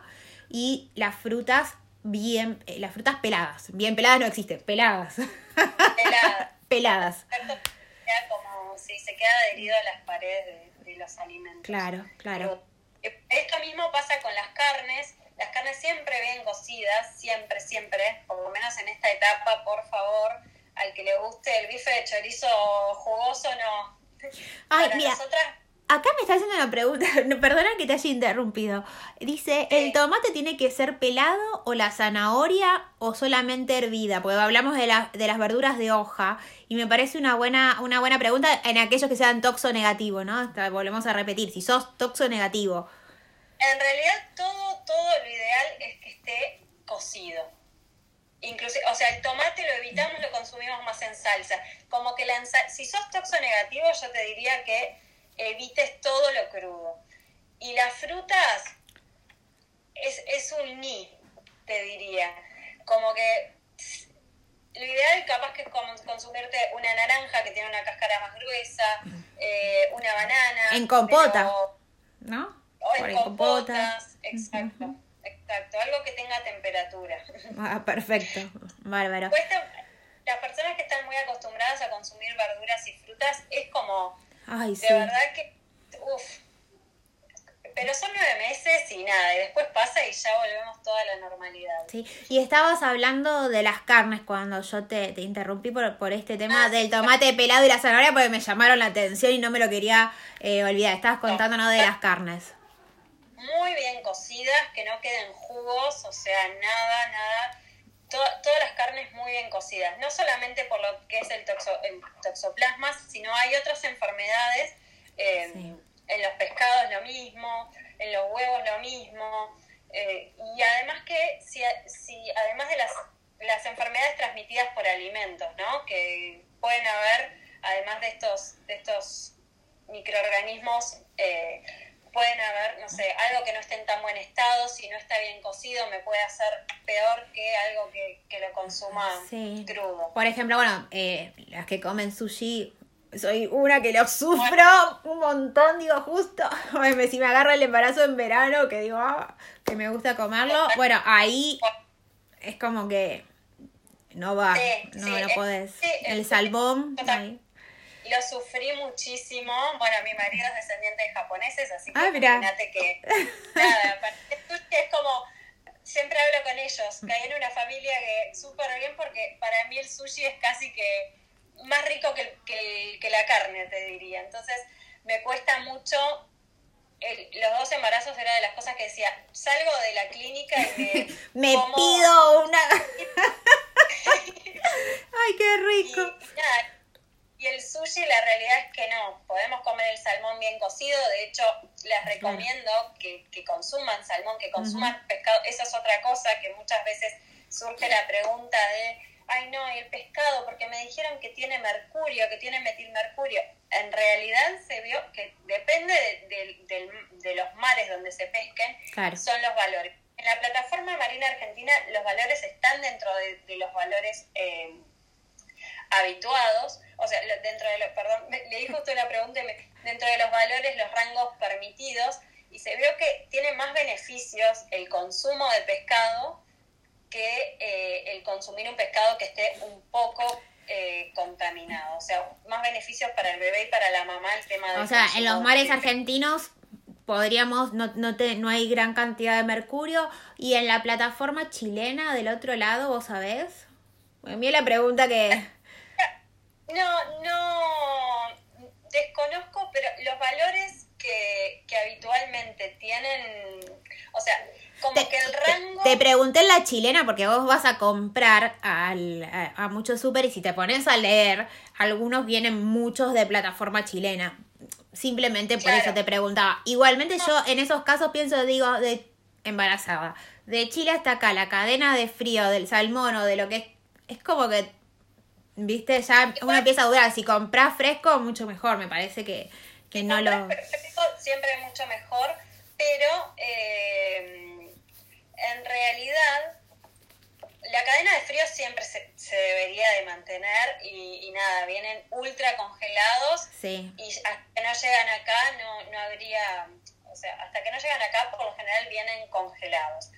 y las frutas bien, eh, las frutas peladas. Bien peladas no existe, peladas. Peladas. peladas. Como si se queda adherido a las paredes de, los alimentos. Claro, claro. esto mismo pasa con las carnes. Las carnes siempre bien cocidas, siempre, siempre, por lo menos en esta etapa, por favor, al que le guste el bife de chorizo jugoso, no. Ay, mira. Acá me está haciendo una pregunta, perdona que te haya interrumpido. Dice, ¿el tomate tiene que ser pelado o la zanahoria o solamente hervida? Porque hablamos de, de las verduras de hoja y me parece una buena, una buena pregunta en aquellos que sean toxo negativo, ¿no? Volvemos a repetir, si sos toxo negativo. En realidad todo, todo lo ideal es que esté cocido. Inclusive, o sea, el tomate lo evitamos, lo consumimos más en salsa. Como que la si sos toxo negativo, yo te diría que evites todo lo crudo. Y las frutas es, es un ni, te diría. Como que lo ideal capaz que es como consumirte una naranja que tiene una cáscara más gruesa, eh, una banana. En compota, ¿no? O en, compotas, exacto. Exacto, algo que tenga temperatura. Ah, perfecto, bárbaro. las personas que están muy acostumbradas a consumir verduras y frutas es como, Ay, de verdad que, uff, pero son nueve meses y nada, y después pasa y ya volvemos toda la normalidad. Sí, y estabas hablando de las carnes cuando yo te, te interrumpí por, por este tema ah, del tomate pelado y la zanahoria porque me llamaron la atención y no me lo quería eh, olvidar. Estabas contándonos de las carnes muy bien cocidas, que no queden jugos, o sea, nada, nada. Todas las carnes muy bien cocidas, no solamente por lo que es el, toxoplasma, sino hay otras enfermedades, em, en los pescados lo mismo, en los huevos lo mismo, eh, y además que, si, si además de las, las enfermedades transmitidas por alimentos, ¿no? que pueden haber, además de estos, de estos microorganismos, eh, pueden haber, no sé, algo que no esté en tan buen estado, si no está bien cocido, me puede hacer peor que algo que, lo consuma crudo. Por ejemplo, bueno, eh, las que comen sushi, soy una que lo sufro un montón, digo, justo. si me agarro el embarazo en verano, que digo, ah, que me gusta comerlo, bueno, ahí es como que no va, no, lo podés. el salmón, ahí lo sufrí muchísimo. Bueno, mi marido es descendiente de japoneses, así que ah, imagínate que nada, es como siempre hablo con ellos, caí en una familia que súper bien porque para mí el sushi es casi que más rico que, que, que, la carne, te diría. Entonces, me cuesta mucho los dos embarazos era de las cosas que decía, salgo de la clínica y me, me pido una... Ay, qué rico. Y, el sushi la realidad es que no, podemos comer el salmón bien cocido, de hecho les recomiendo que, que consuman salmón, que consuman pescado, esa es otra cosa que muchas veces surge la pregunta de ay no, el pescado, porque me dijeron que tiene mercurio, que tiene metilmercurio. En realidad se vio que depende de, los mares donde se pesquen, son los valores. En la plataforma marina argentina los valores están dentro de, los valores eh, habituados, o sea, dentro de los, perdón, leí justo una pregunta, dentro de los valores, los rangos permitidos, y se vio que tiene más beneficios el consumo de pescado que eh, el consumir un pescado que esté un poco eh, contaminado. O sea, más beneficios para el bebé y para la mamá el tema de... O sea, en los mares argentinos podríamos, no, no, te, no hay gran cantidad de mercurio. Y en la plataforma chilena del otro lado, ¿vos sabés? A mí la pregunta que... No, no, desconozco, pero los valores que, que habitualmente tienen, o sea, te, pregunté en la chilena porque vos vas a comprar al, a, muchos super y si te pones a leer, algunos vienen muchos de plataforma chilena. Simplemente por eso te preguntaba. Igualmente yo en esos casos pienso, digo, de embarazada. De Chile hasta acá, la cadena de frío del salmón o de lo que es, es como que, viste, ya una pieza dura. Si compras fresco, mucho mejor, me parece que, que no lo... Siempre mucho mejor, pero... Eh en realidad la cadena de frío siempre se, debería de mantener y, nada, vienen ultra congelados y hasta que no llegan acá no, no habría, o sea, hasta que no llegan acá por lo general vienen congelados.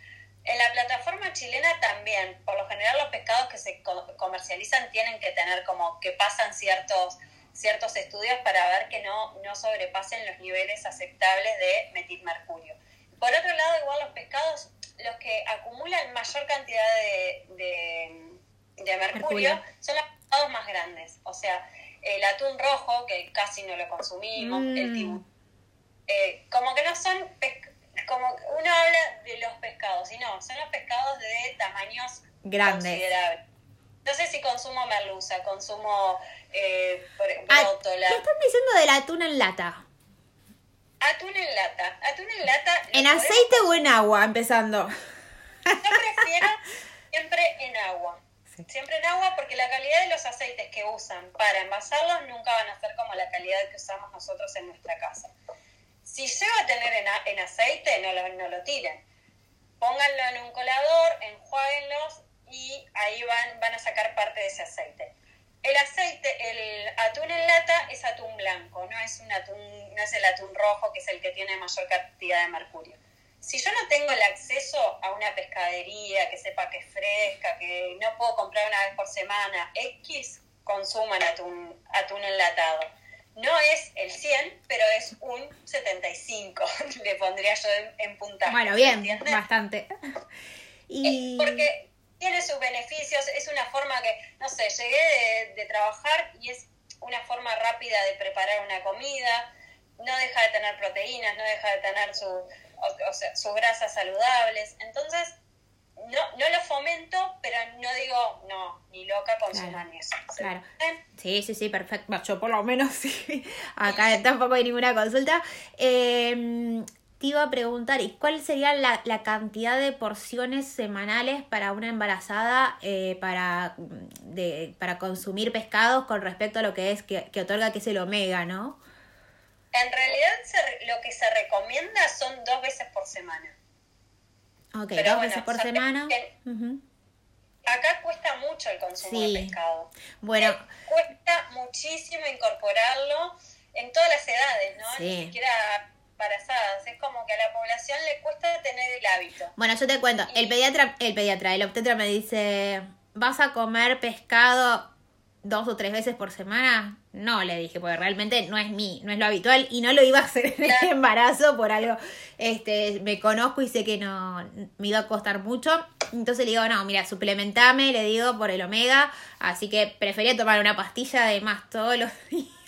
En la plataforma chilena también, por lo general los pescados que se comercializan tienen que tener como que pasan ciertos ciertos estudios para ver que no, no sobrepasen los niveles aceptables de metilmercurio. Por otro lado, igual los pescados los que acumulan mayor cantidad de, de, mercurio, son los pescados más grandes. O sea, el atún rojo, que casi no lo consumimos, el mm. tiburón. Eh, como que no son como uno habla de los pescados, y no, son los pescados de tamaños grandes. considerables. No sé si consumo merluza, consumo eh, ah, ¿Qué están diciendo del atún en lata? Atún en lata. Atún en lata. ¿En aceite o en agua? Empezando. Yo prefiero siempre en agua. Siempre en agua porque la calidad de los aceites que usan para envasarlos nunca van a ser como la calidad que usamos nosotros en nuestra casa. Si lleva a tener en, aceite, no lo, no lo tiren. Pónganlo en un colador, enjuáguenlos y ahí van, van a sacar parte de ese aceite. El aceite, el atún en lata es atún blanco, no es, un atún, no es el atún rojo que es el que tiene mayor cantidad de mercurio. Si yo no tengo el acceso a una pescadería que sepa que es fresca, que no puedo comprar una vez por semana, X, consuman atún, atún enlatado. No es el 100, pero es un 75, le pondría yo en, puntaje. Bueno, bien, bastante. Y... porque tiene sus beneficios, es una forma que, no sé, llegué de, trabajar y es una forma rápida de preparar una comida, no deja de tener proteínas, no deja de tener su, o, sea, sus grasas saludables, entonces no, no lo fomento, pero no digo, no, ni loca consuman eso. Claro. Sí, sí, sí, perfecto. Yo por lo menos sí. Acá tampoco hay ninguna consulta. Eh, te iba a preguntar, ¿y cuál sería la, cantidad de porciones semanales para una embarazada eh, para, de, para consumir pescados con respecto a lo que es que, otorga que es el omega, no? En realidad lo que se recomienda son dos veces por semana. Ok, dos veces por semana. Acá cuesta mucho el consumo de pescado. Bueno. Eh, cuesta muchísimo incorporarlo en todas las edades, ¿no? Ni siquiera embarazadas. Es como que a la población le cuesta tener el hábito. Bueno, yo te cuento, el pediatra, el pediatra, el obstetra me dice, ¿vas a comer pescado dos o tres veces por semana? No, le dije, porque realmente no es mi, no es lo habitual y no lo iba a hacer en el embarazo por algo, este, me conozco y sé que no me iba a costar mucho. Entonces le digo, no, mira, suplementame, le digo, por el omega, así que prefería tomar una pastilla de más todos los días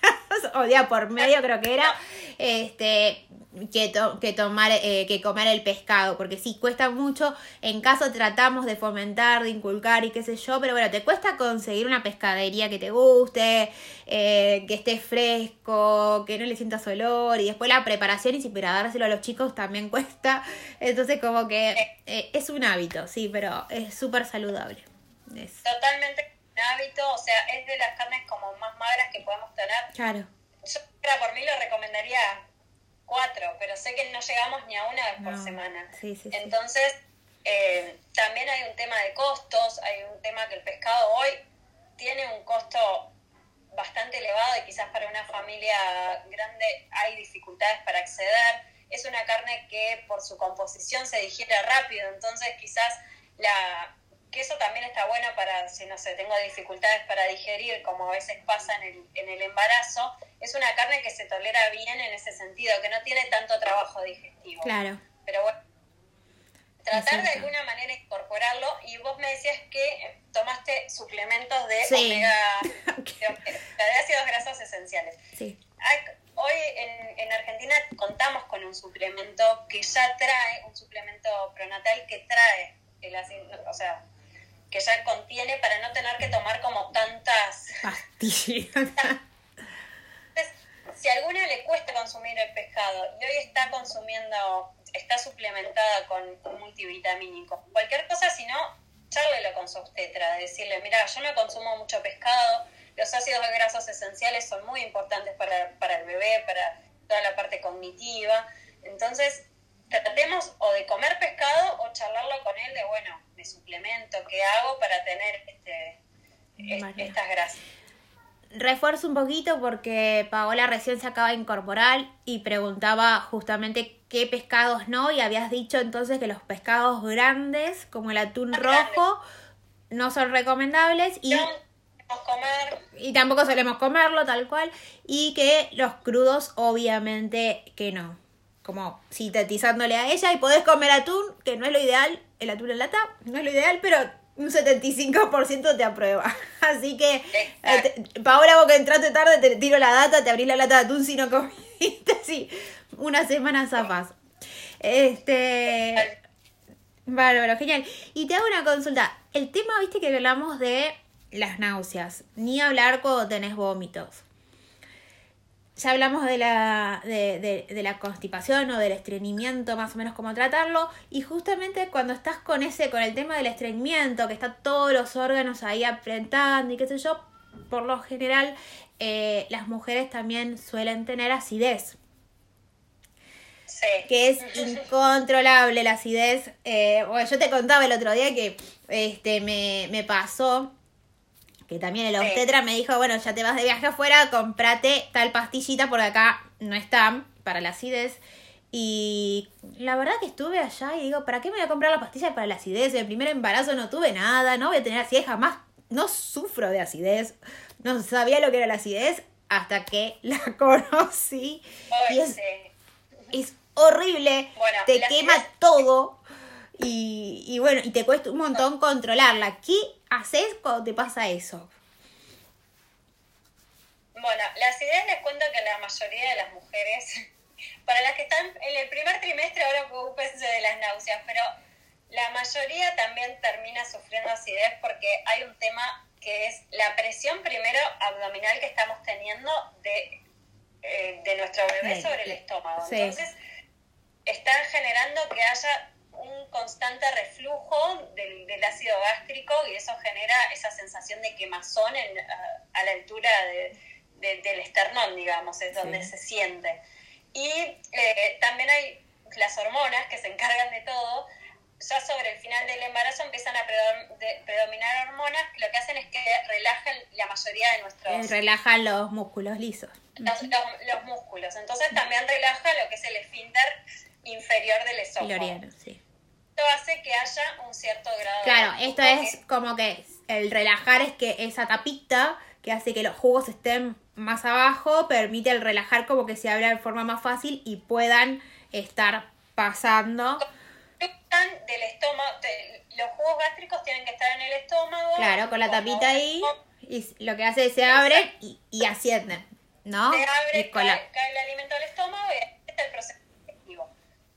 o día por medio creo que era, este, que, que tomar, eh, que comer el pescado, porque sí, cuesta mucho, en caso tratamos de fomentar, de inculcar y qué sé yo, pero bueno, te cuesta conseguir una pescadería que te guste, eh, que esté fresco, que no le sientas olor, y después la preparación y si para dárselo a los chicos también cuesta, entonces como que eh, es un hábito, sí, pero es súper saludable. Totalmente hábito, o sea, es de las carnes como más magras que podemos tener. Claro. Yo por mí lo recomendaría cuatro, pero sé que no llegamos ni a una vez por semana. Entonces, eh, también hay un tema de costos, hay un tema que el pescado hoy tiene un costo bastante elevado y quizás para una familia grande hay dificultades para acceder. Es una carne que por su composición se digiere rápido, entonces quizás la, que eso también está bueno para, si no sé, tengo dificultades para digerir, como a veces pasa en el, en el embarazo, es una carne que se tolera bien en ese sentido, que no tiene tanto trabajo digestivo. Claro. Pero bueno, tratar de alguna manera incorporarlo, y vos me decías que tomaste suplementos de omega, de, ácidos grasos esenciales. Sí. Hoy en, en Argentina contamos con un suplemento que ya trae, un suplemento pronatal que trae el ácido, o sea, que ya contiene para no tener que tomar como tantas pastillas. si a alguna le cuesta consumir el pescado y hoy está consumiendo, está suplementada con un multivitamínico, cualquier cosa, si no, charlelo con su obstetra, decirle, mira, yo no consumo mucho pescado, los ácidos grasos esenciales son muy importantes para, para el bebé, para toda la parte cognitiva, entonces tratemos o de comer pescado o charlarlo con él de, bueno, de suplemento, qué hago para tener este, estas grasas. Refuerzo un poquito porque Paola recién se acaba de incorporar y preguntaba justamente qué pescados no y habías dicho entonces que los pescados grandes como el atún rojo no son recomendables y comer. y tampoco solemos comerlo tal cual y que los crudos obviamente que no como sintetizándole a ella y podés comer atún, que no es lo ideal, el atún en lata, no es lo ideal, pero un 75% te aprueba. Así que, eh, Paola, vos que entraste tarde, te tiro la data, te abrí la lata de atún si no comiste, sí, una semana zafas. Este... Bárbaro, genial. Y te hago una consulta. El tema, viste que hablamos de las náuseas, ni hablar cuando tenés vómitos ya hablamos de la, de, de, la constipación o del estreñimiento, más o menos cómo tratarlo. Y justamente cuando estás con ese, con el tema del estreñimiento, que está todos los órganos ahí apretando y qué sé yo, por lo general eh, las mujeres también suelen tener acidez. Sí. Que es incontrolable la acidez. Eh, bueno, yo te contaba el otro día que este, me, me pasó que también el obstetra me dijo, bueno, ya te vas de viaje afuera, comprate tal pastillita porque acá no están para la acidez. Y la verdad que estuve allá y digo, ¿para qué me voy a comprar la pastilla para la acidez? En el primer embarazo no tuve nada, no voy a tener acidez jamás, no sufro de acidez, no sabía lo que era la acidez hasta que la conocí. y es, horrible, te quema todo. Y, y bueno, y te cuesta un montón controlarla. ¿Qué haces cuando te pasa eso? Bueno, las ideas les cuento que la mayoría de las mujeres, para las que están en el primer trimestre, ahora preocupense de las náuseas, pero la mayoría también termina sufriendo acidez porque hay un tema que es la presión primero abdominal que estamos teniendo de, eh, de nuestro bebé sobre el estómago. Entonces, están generando que haya un constante reflujo del, del, ácido gástrico y eso genera esa sensación de quemazón en, a, la altura del esternón, digamos, es donde se siente. Y eh, también hay las hormonas que se encargan de todo. Ya sobre el final del embarazo empiezan a predominar hormonas que lo que hacen es que relajan la mayoría de nuestros... Eh, relajan los músculos lisos. Los, los, músculos. Entonces también relaja lo que es el esfínter inferior del esófago. sí hace que haya un cierto grado claro, esto es como que el relajar es que esa tapita que hace que los jugos estén más abajo permite el relajar como que se abra de forma más fácil y puedan estar pasando. Del estómago, los jugos gástricos tienen que estar en el estómago. Claro, con la tapita ahí y lo que hace es se abre y, y ascienden. ¿no? Se abre, cae, cae, el alimento al estómago y este es el proceso.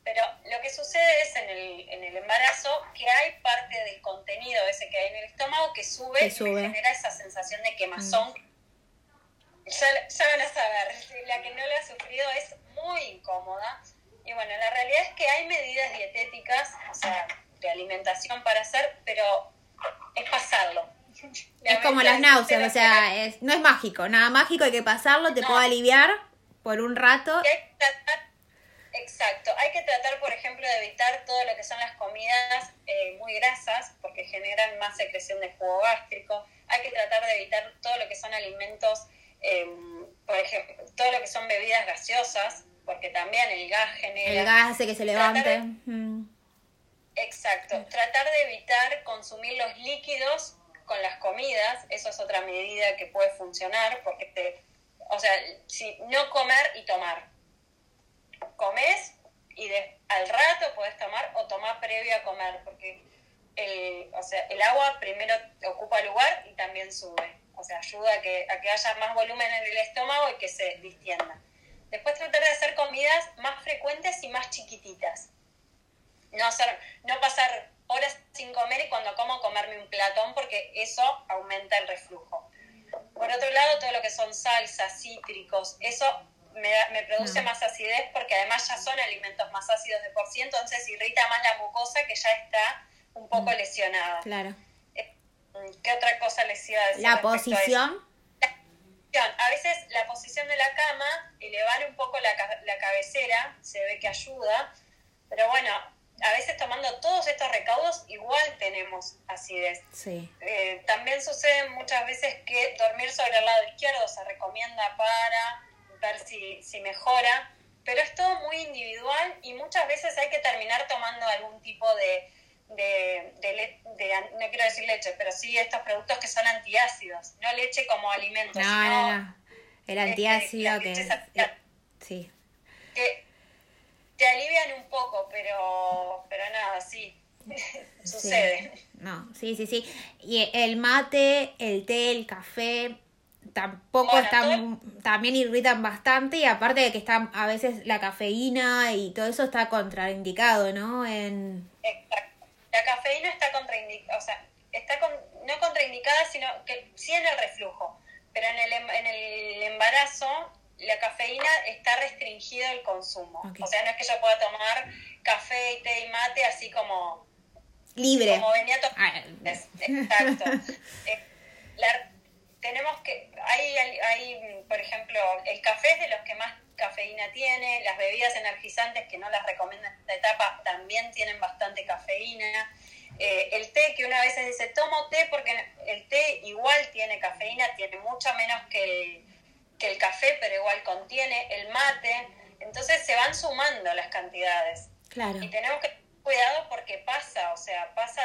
Pero lo que sucede es en el, en el embarazo que hay parte del contenido ese que hay en el estómago que sube, y genera esa sensación de quemazón. Mm. Ya, ya, van a saber, la que no le ha sufrido es muy incómoda. Y bueno, la realidad es que hay medidas dietéticas, o sea, de alimentación para hacer, pero es pasarlo. es como las náuseas, o sea, es, no es mágico, nada mágico, hay que pasarlo, te puedo aliviar por un rato. Exacto, hay que tratar, por ejemplo, de evitar todo lo que son las comidas eh, muy grasas, porque generan más secreción de jugo gástrico. Hay que tratar de evitar todo lo que son alimentos, em, por ejemplo, todo lo que son bebidas gaseosas, porque también el gas genera... El gas hace que se levante. Exacto. Tratar de evitar consumir los líquidos con las comidas, eso es otra medida que puede funcionar, porque te, o sea, si no comer y tomar. Comes y de, al rato puedes tomar o tomar previo a comer, porque el, o sea, el agua primero ocupa lugar y también sube. O sea, ayuda a que, a que haya más volumen en el estómago y que se distienda. Después tratar de hacer comidas más frecuentes y más chiquititas no, hacer, no pasar horas sin comer y cuando como comerme un platón porque eso aumenta el reflujo. Por otro lado, todo lo que son salsas, cítricos, eso me, me produce más acidez porque además ya son alimentos más ácidos de por sí, entonces irrita más la mucosa que ya está un poco mm. lesionada. Claro. Eh, ¿Qué otra cosa les iba a decir? La posición. A, veces la posición de la cama, elevar un poco la, la cabecera, se ve que ayuda, pero bueno, a veces tomando todos estos recaudos igual tenemos acidez. Sí. Eh, también sucede muchas veces que dormir sobre el lado izquierdo se recomienda para ver si, si mejora, pero es todo muy individual y muchas veces hay que terminar tomando algún tipo de, de, de, no quiero decir leche, pero sí estos productos que son antiácidos, no leche como alimento. No, no, no. El este, antiácido que... sí. Que te alivian un poco, pero, pero nada, sí, sucede. No, sí, sí, sí. Y el mate, el té, el café, tampoco están, también irritan bastante y aparte de que están a veces la cafeína y todo eso está contraindicado, ¿no? En... Exacto. La cafeína está contraindicada, o sea, está no contraindicada, sino que sí en el reflujo, pero en el, em, en el embarazo la cafeína está restringido el consumo. O sea, no es que yo pueda tomar café, té y mate así como... Libre. Como venía. Ah. Exacto. Eh, tenemos que... Hay, hay, por ejemplo, el café es de los que más cafeína tiene, las bebidas energizantes que no las recomiendo en esta etapa también tienen bastante cafeína. Eh, el té, que una vez se dice, tomo té porque el té igual tiene cafeína, tiene mucho menos que el que el café, pero igual contiene, el mate. Entonces se van sumando las cantidades. Claro. Y tenemos que tener cuidado porque pasa, o sea, pasa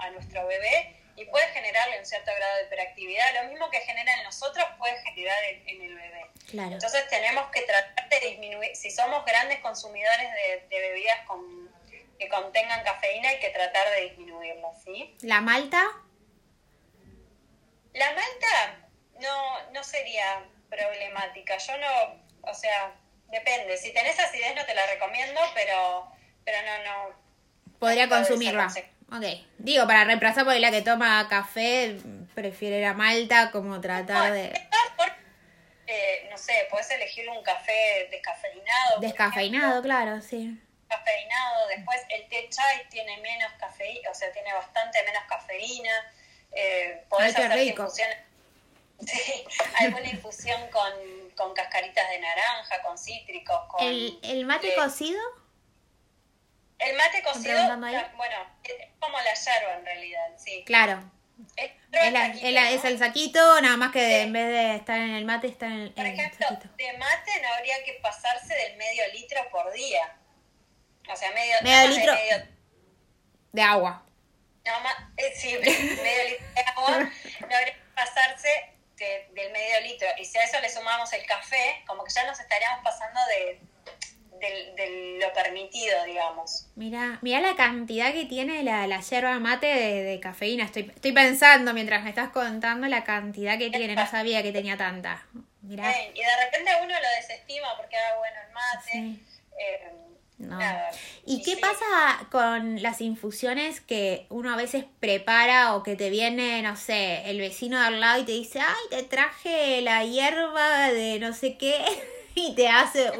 a, nuestro bebé y puede generarle un cierto grado de hiperactividad. Lo mismo que genera en nosotros puede generar en, el bebé. Claro. Entonces tenemos que tratar de disminuir, si somos grandes consumidores de, bebidas con, que contengan cafeína, hay que tratar de disminuirla, ¿sí? ¿La malta? La malta no, no sería problemática. Yo no, o sea, depende. Si tenés acidez no te la recomiendo, pero, pero no, no. Podría consumirla. Ok. Digo, para reemplazar por la que toma café, prefiere la malta como tratar de... Eh, no sé, puedes elegir un café descafeinado. Descafeinado, claro, sí. Cafeinado, después el té chai tiene menos cafeína, o sea, tiene bastante menos cafeína. Eh, podés hacer rico. Sí, alguna infusión con, con cascaritas de naranja, con cítricos. Con, ¿El, mate cocido? El mate cocido, bueno, es como la yerba en realidad, sí. Claro. Es, es, el saquito, nada más que en vez de estar en el mate, está en el, Por ejemplo, de mate no habría que pasarse del medio litro por día. O sea, medio, medio litro de, agua. No, más, eh, sí, medio litro de agua. No habría que pasarse del medio litro, y si a eso le sumamos el café, como que ya nos estaríamos pasando de, lo permitido, digamos. Mira, mira la cantidad que tiene la, la yerba mate de, cafeína. Estoy, estoy pensando mientras me estás contando la cantidad que tiene. No sabía que tenía tanta. Mirá. Y de repente uno lo desestima porque, ah, bueno, el mate. Eh, No. nada. ¿Y qué sí. pasa con las infusiones que uno a veces prepara o que te viene, no sé, el vecino de al lado y te dice, ay, te traje la hierba de no sé qué? Y te hace,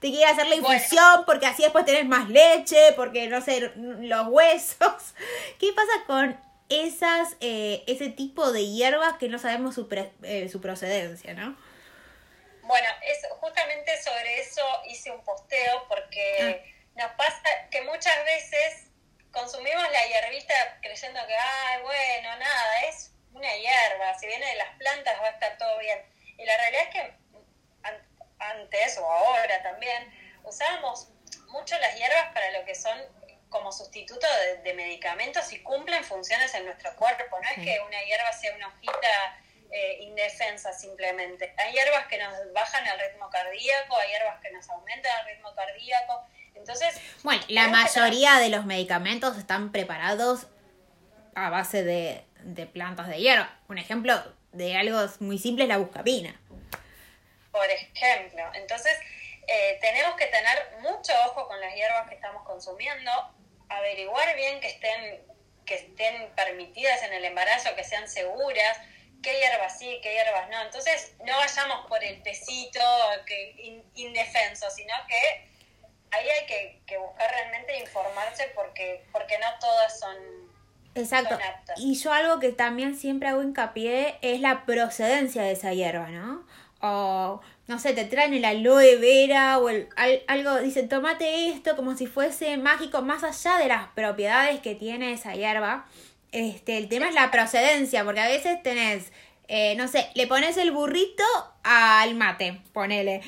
te quiere hacer la Bueno. infusión porque así después tenés más leche, porque no sé, los huesos. ¿Qué pasa con esas, eh, ese tipo de hierbas que no sabemos su, pre- eh, su procedencia, ¿no? Bueno, es, justamente sobre eso hice un posteo porque nos pasa que muchas veces consumimos la hierbita creyendo que, ay, bueno, nada, es una hierba, si viene de las plantas va a estar todo bien. Y la realidad es que antes o ahora también usábamos mucho las hierbas para lo que son como sustituto de, de medicamentos y cumplen funciones en nuestro cuerpo. No es que una hierba sea una hojita eh, indefensa simplemente. Hay hierbas que nos bajan el ritmo cardíaco, hay hierbas que nos aumentan el ritmo cardíaco. Entonces, Bueno, la mayoría de los medicamentos están preparados a base de, de plantas de hierba. Un ejemplo de algo muy simple es la buscapina. Por ejemplo. Entonces, eh, tenemos que tener mucho ojo con las hierbas que estamos consumiendo, averiguar bien que estén, que estén permitidas en el embarazo, que sean seguras, qué hierbas sí, qué hierbas no. Entonces, no vayamos por el pesito que in- indefenso, sino que ahí hay que, que buscar realmente informarse porque, porque no todas son Exacto. Son aptas. Y yo algo que también siempre hago hincapié es la procedencia de esa hierba, ¿no? O, no sé, te traen el aloe vera o el, al- algo, dicen, tomate esto como si fuese mágico, más allá de las propiedades que tiene esa hierba. Este, el tema es la procedencia, porque a veces tenés, eh, no sé, le pones el burrito al mate, ponele.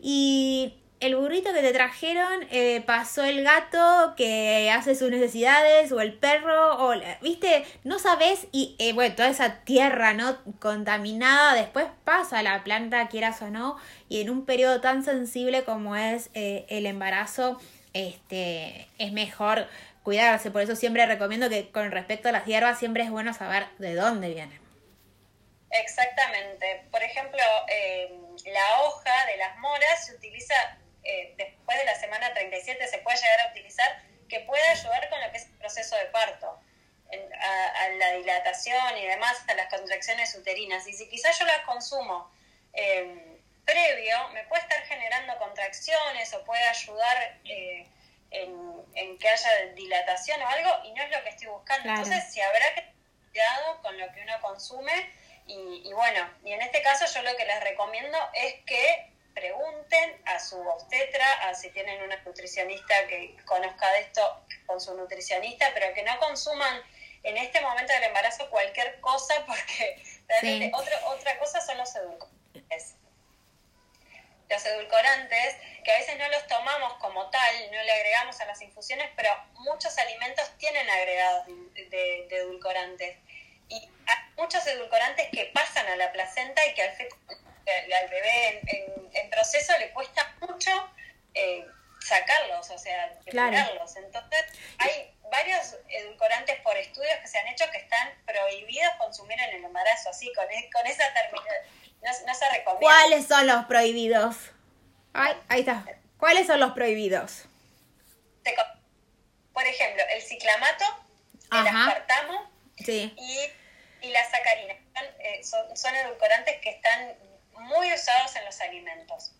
Y el burrito que te trajeron eh, pasó el gato que hace sus necesidades o el perro o viste no sabes y eh, bueno toda esa tierra no contaminada después pasa a la planta quieras o no y en un periodo tan sensible como es eh, el embarazo este es mejor cuidarse. Por eso siempre recomiendo que con respecto a las hierbas siempre es bueno saber de dónde vienen. Exactamente. Por ejemplo, eh, la hoja de las moras se utiliza eh, después de la semana 37, se puede llegar a utilizar, que puede ayudar con lo que es el proceso de parto, en- a, a la dilatación y demás, a las contracciones uterinas. Y si quizás yo las consumo eh, previo, me puede estar generando contracciones o puede ayudar eh, en, en que haya dilatación o algo, y no es lo que estoy buscando. Claro. Entonces, si habrá que tener cuidado con lo que uno consume y, y bueno, y en este caso yo lo que les recomiendo es que pregunten a su obstetra, a si tienen una nutricionista que conozca de esto con su nutricionista, pero que no consuman en este momento del embarazo cualquier cosa porque Sí. otro- otra cosa son los edulcorantes. Los edulcorantes, que a veces no los tomamos como tal, no le agregamos a las infusiones, pero muchos alimentos tienen agregados de, de- de edulcorantes. Y hay muchos edulcorantes que pasan a la placenta y que al, feto- que al bebé en, en- en proceso le cuesta mucho eh, sacarlos, o sea, Claro. depurarlos. Entonces, hay varios edulcorantes por estudios que se han hecho que están prohibidos consumir en el embarazo, así, con, e- con esa terminación. No, no se recomienda. ¿Cuáles son los prohibidos? Ay, ahí está. ¿Cuáles son los prohibidos? Por ejemplo, el ciclamato, el Ajá. aspartamo Sí. y, y la sacarina. Son, eh, son, son edulcorantes que están muy usados en los alimentos.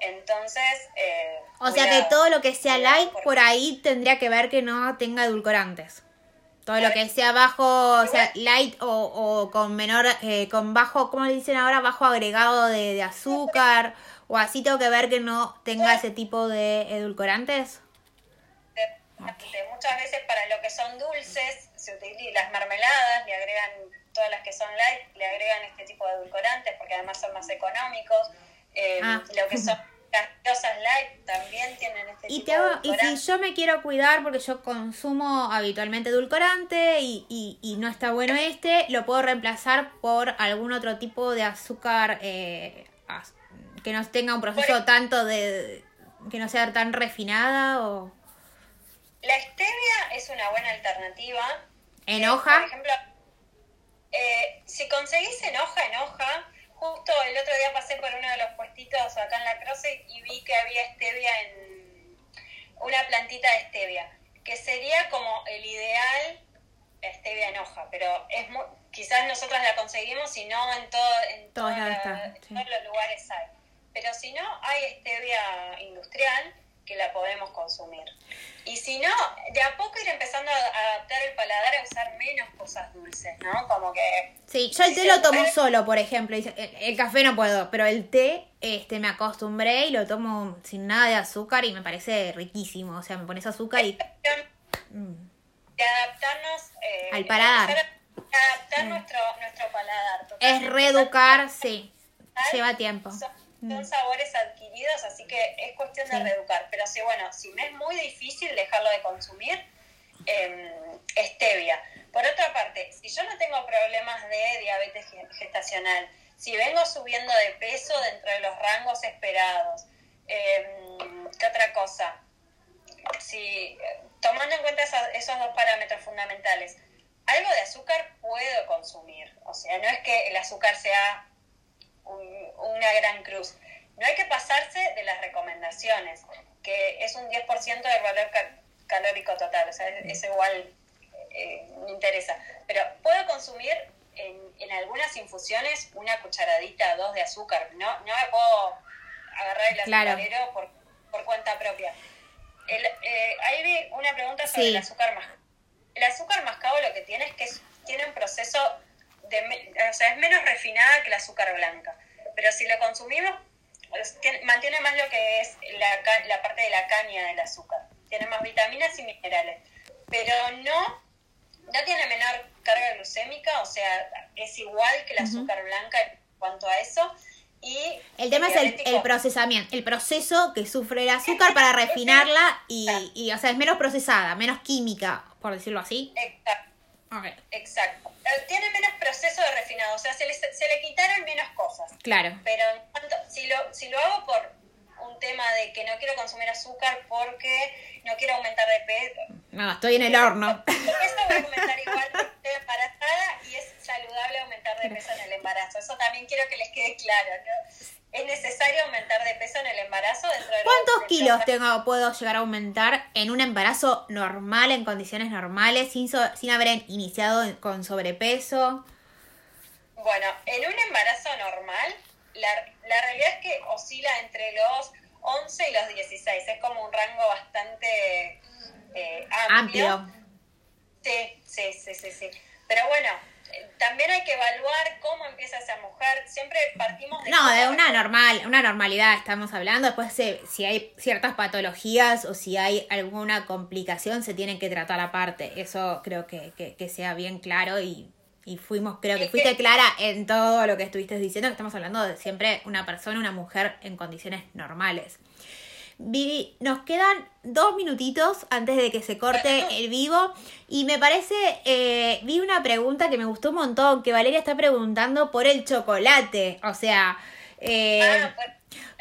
Entonces, eh, O sea que todo lo que sea light porque- por ahí tendría que ver que no tenga edulcorantes. Todo lo que sea bajo, o sea, light o, o con menor, eh, con bajo, ¿cómo le dicen ahora? Bajo agregado de, de azúcar o así tengo que ver que no tenga ese tipo de edulcorantes. de- de muchas veces para lo que son dulces, se utilizan las mermeladas, le agregan, todas las que son light, le agregan este tipo de edulcorantes porque además son más económicos. Eh, Ah. Lo que son gaseosas light también tienen este Y, tipo te de hago- y si yo me quiero cuidar porque yo consumo habitualmente edulcorante y, y, y no está bueno este, lo puedo reemplazar por algún otro tipo de azúcar eh, que no tenga un proceso Por- tanto de... que no sea tan refinada o... La stevia es una buena alternativa. ¿En Eh, hoja? Por ejemplo, eh, si conseguís en hoja, en hoja, justo el otro día pasé por uno de los puestitos acá en la Croce y vi que había stevia en una plantita de stevia, que sería como el ideal stevia en hoja, pero es muy, quizás nosotros la conseguimos y no en, todo, en, todos los lugares hay. Pero si no, hay stevia industrial que la podemos consumir. Y si no, de a poco ir empezando a adaptar el paladar a usar menos cosas dulces, ¿no? Como que... Sí, yo el té lo tomo solo, por ejemplo. El, café no puedo, pero el té este me acostumbré y lo tomo sin nada de azúcar y me parece riquísimo. O sea, me pones azúcar y... De adaptarnos... Eh, Al paladar. Adaptar mm. nuestro, nuestro paladar. Es reeducar, sí. Lleva tiempo. Mm. Son sabores adquiridos, así que es cuestión de reeducar. Pero sí, bueno, si me es muy difícil dejarlo de consumir, eh, stevia. Por otra parte, si yo no tengo problemas de diabetes gestacional, si vengo subiendo de peso dentro de los rangos esperados, em, ¿qué otra cosa? Si, tomando en cuenta esos dos parámetros fundamentales, algo de azúcar puedo consumir. O sea, no es que el azúcar sea una gran cruz. No hay que pasarse de las recomendaciones, que es un 10% del valor calórico total, o sea, es, igual, eh, me interesa. Pero puedo consumir en, en, algunas infusiones una cucharadita, dos de azúcar, no, no me puedo agarrar el azucarero por, por, cuenta propia. El, eh, ahí vi una pregunta sobre el azúcar mascabo. El azúcar mascabo lo que tiene es que tiene un proceso o sea, es menos refinada que el azúcar blanca. Pero si lo consumimos, mantiene más lo que es la, la parte de la caña del azúcar. Tiene más vitaminas y minerales. Pero no, no tiene menor carga glucémica, o sea, es igual que el azúcar blanca en cuanto a eso. Y el tema es el, el, procesamiento, el proceso que sufre el azúcar para refinarla y, y, o sea, es menos procesada, menos química, por decirlo así. Exacto. Exacto. Tiene menos proceso de refinado, o sea, se le, se le quitaron menos cosas. Claro. Pero si, lo, si lo hago por un tema de que no quiero consumir azúcar porque no quiero aumentar de peso. No, estoy en el horno. Eso voy a aumentar igual porque estoy embarazada y es saludable aumentar de peso en el embarazo. Eso también quiero que les quede claro, ¿no? ¿Es necesario aumentar de peso en el embarazo? Dentro de ¿Cuántos kilos tengo, puedo llegar a aumentar en un embarazo normal, en condiciones normales, sin, sin haber iniciado con sobrepeso? Bueno, en un embarazo normal, la, la realidad es que oscila entre los 11 y los 16. Es como un rango bastante eh, amplio. amplio. Sí, sí, sí, sí, sí. Pero bueno, también hay que evaluar cómo empieza esa mujer. Siempre partimos de... No, de una normal, una normalidad estamos hablando. Después si hay ciertas patologías o si hay alguna complicación se tienen que tratar aparte. Eso creo que, que, sea bien claro y, y fuimos, creo que fuiste clara en todo lo que estuviste diciendo, que estamos hablando de siempre una persona, una mujer en condiciones normales. Vivi, nos quedan dos minutitos antes de que se corte el vivo y me parece, eh, vi una pregunta que me gustó un montón, que Valeria está preguntando por el chocolate, o sea, eh, ah,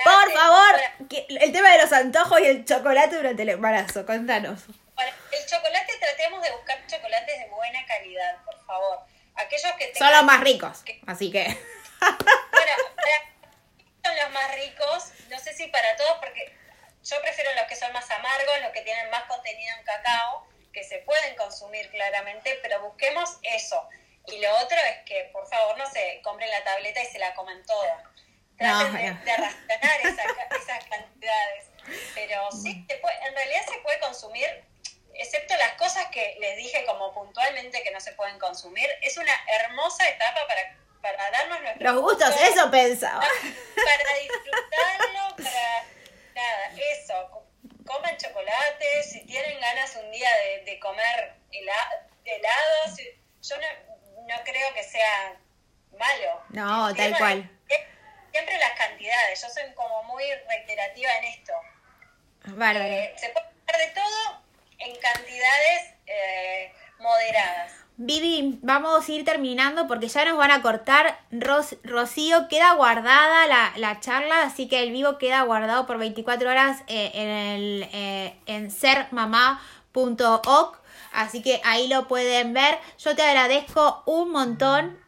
por favor, el tema de los antojos y el chocolate durante el embarazo, cuéntanos. Bueno, el chocolate tratemos de buscar chocolates de buena calidad, por favor. Aquellos que Son los más ricos, así que... bueno, son los más ricos, no sé si para todos, porque yo prefiero los que son más amargos, los que tienen más contenido en cacao, que se pueden consumir claramente, pero busquemos eso. Y lo otro es que, por favor, no se compren la tableta y se la coman toda. Traten de, arrastrar esas, cantidades. Pero sí, en realidad se puede consumir, excepto las cosas que les dije como puntualmente que no se pueden consumir. Es una hermosa etapa para, para darnos nuestros Los gustos, eso pensaba. Para disfrutarlo, para nada, eso, coman chocolate, si tienen ganas un día de, comer helados, yo no, creo que sea malo. No, tal cual. siempre las cantidades, yo soy como muy reiterativa en esto. Vale. Eh, se puede comer de todo en cantidades eh, moderadas. Vivi, vamos a ir terminando porque ya nos van a cortar. Rocío, queda guardada la, charla, así que el vivo queda guardado por 24 horas eh, en, el, eh. Así que ahí lo pueden ver. Yo te agradezco un montón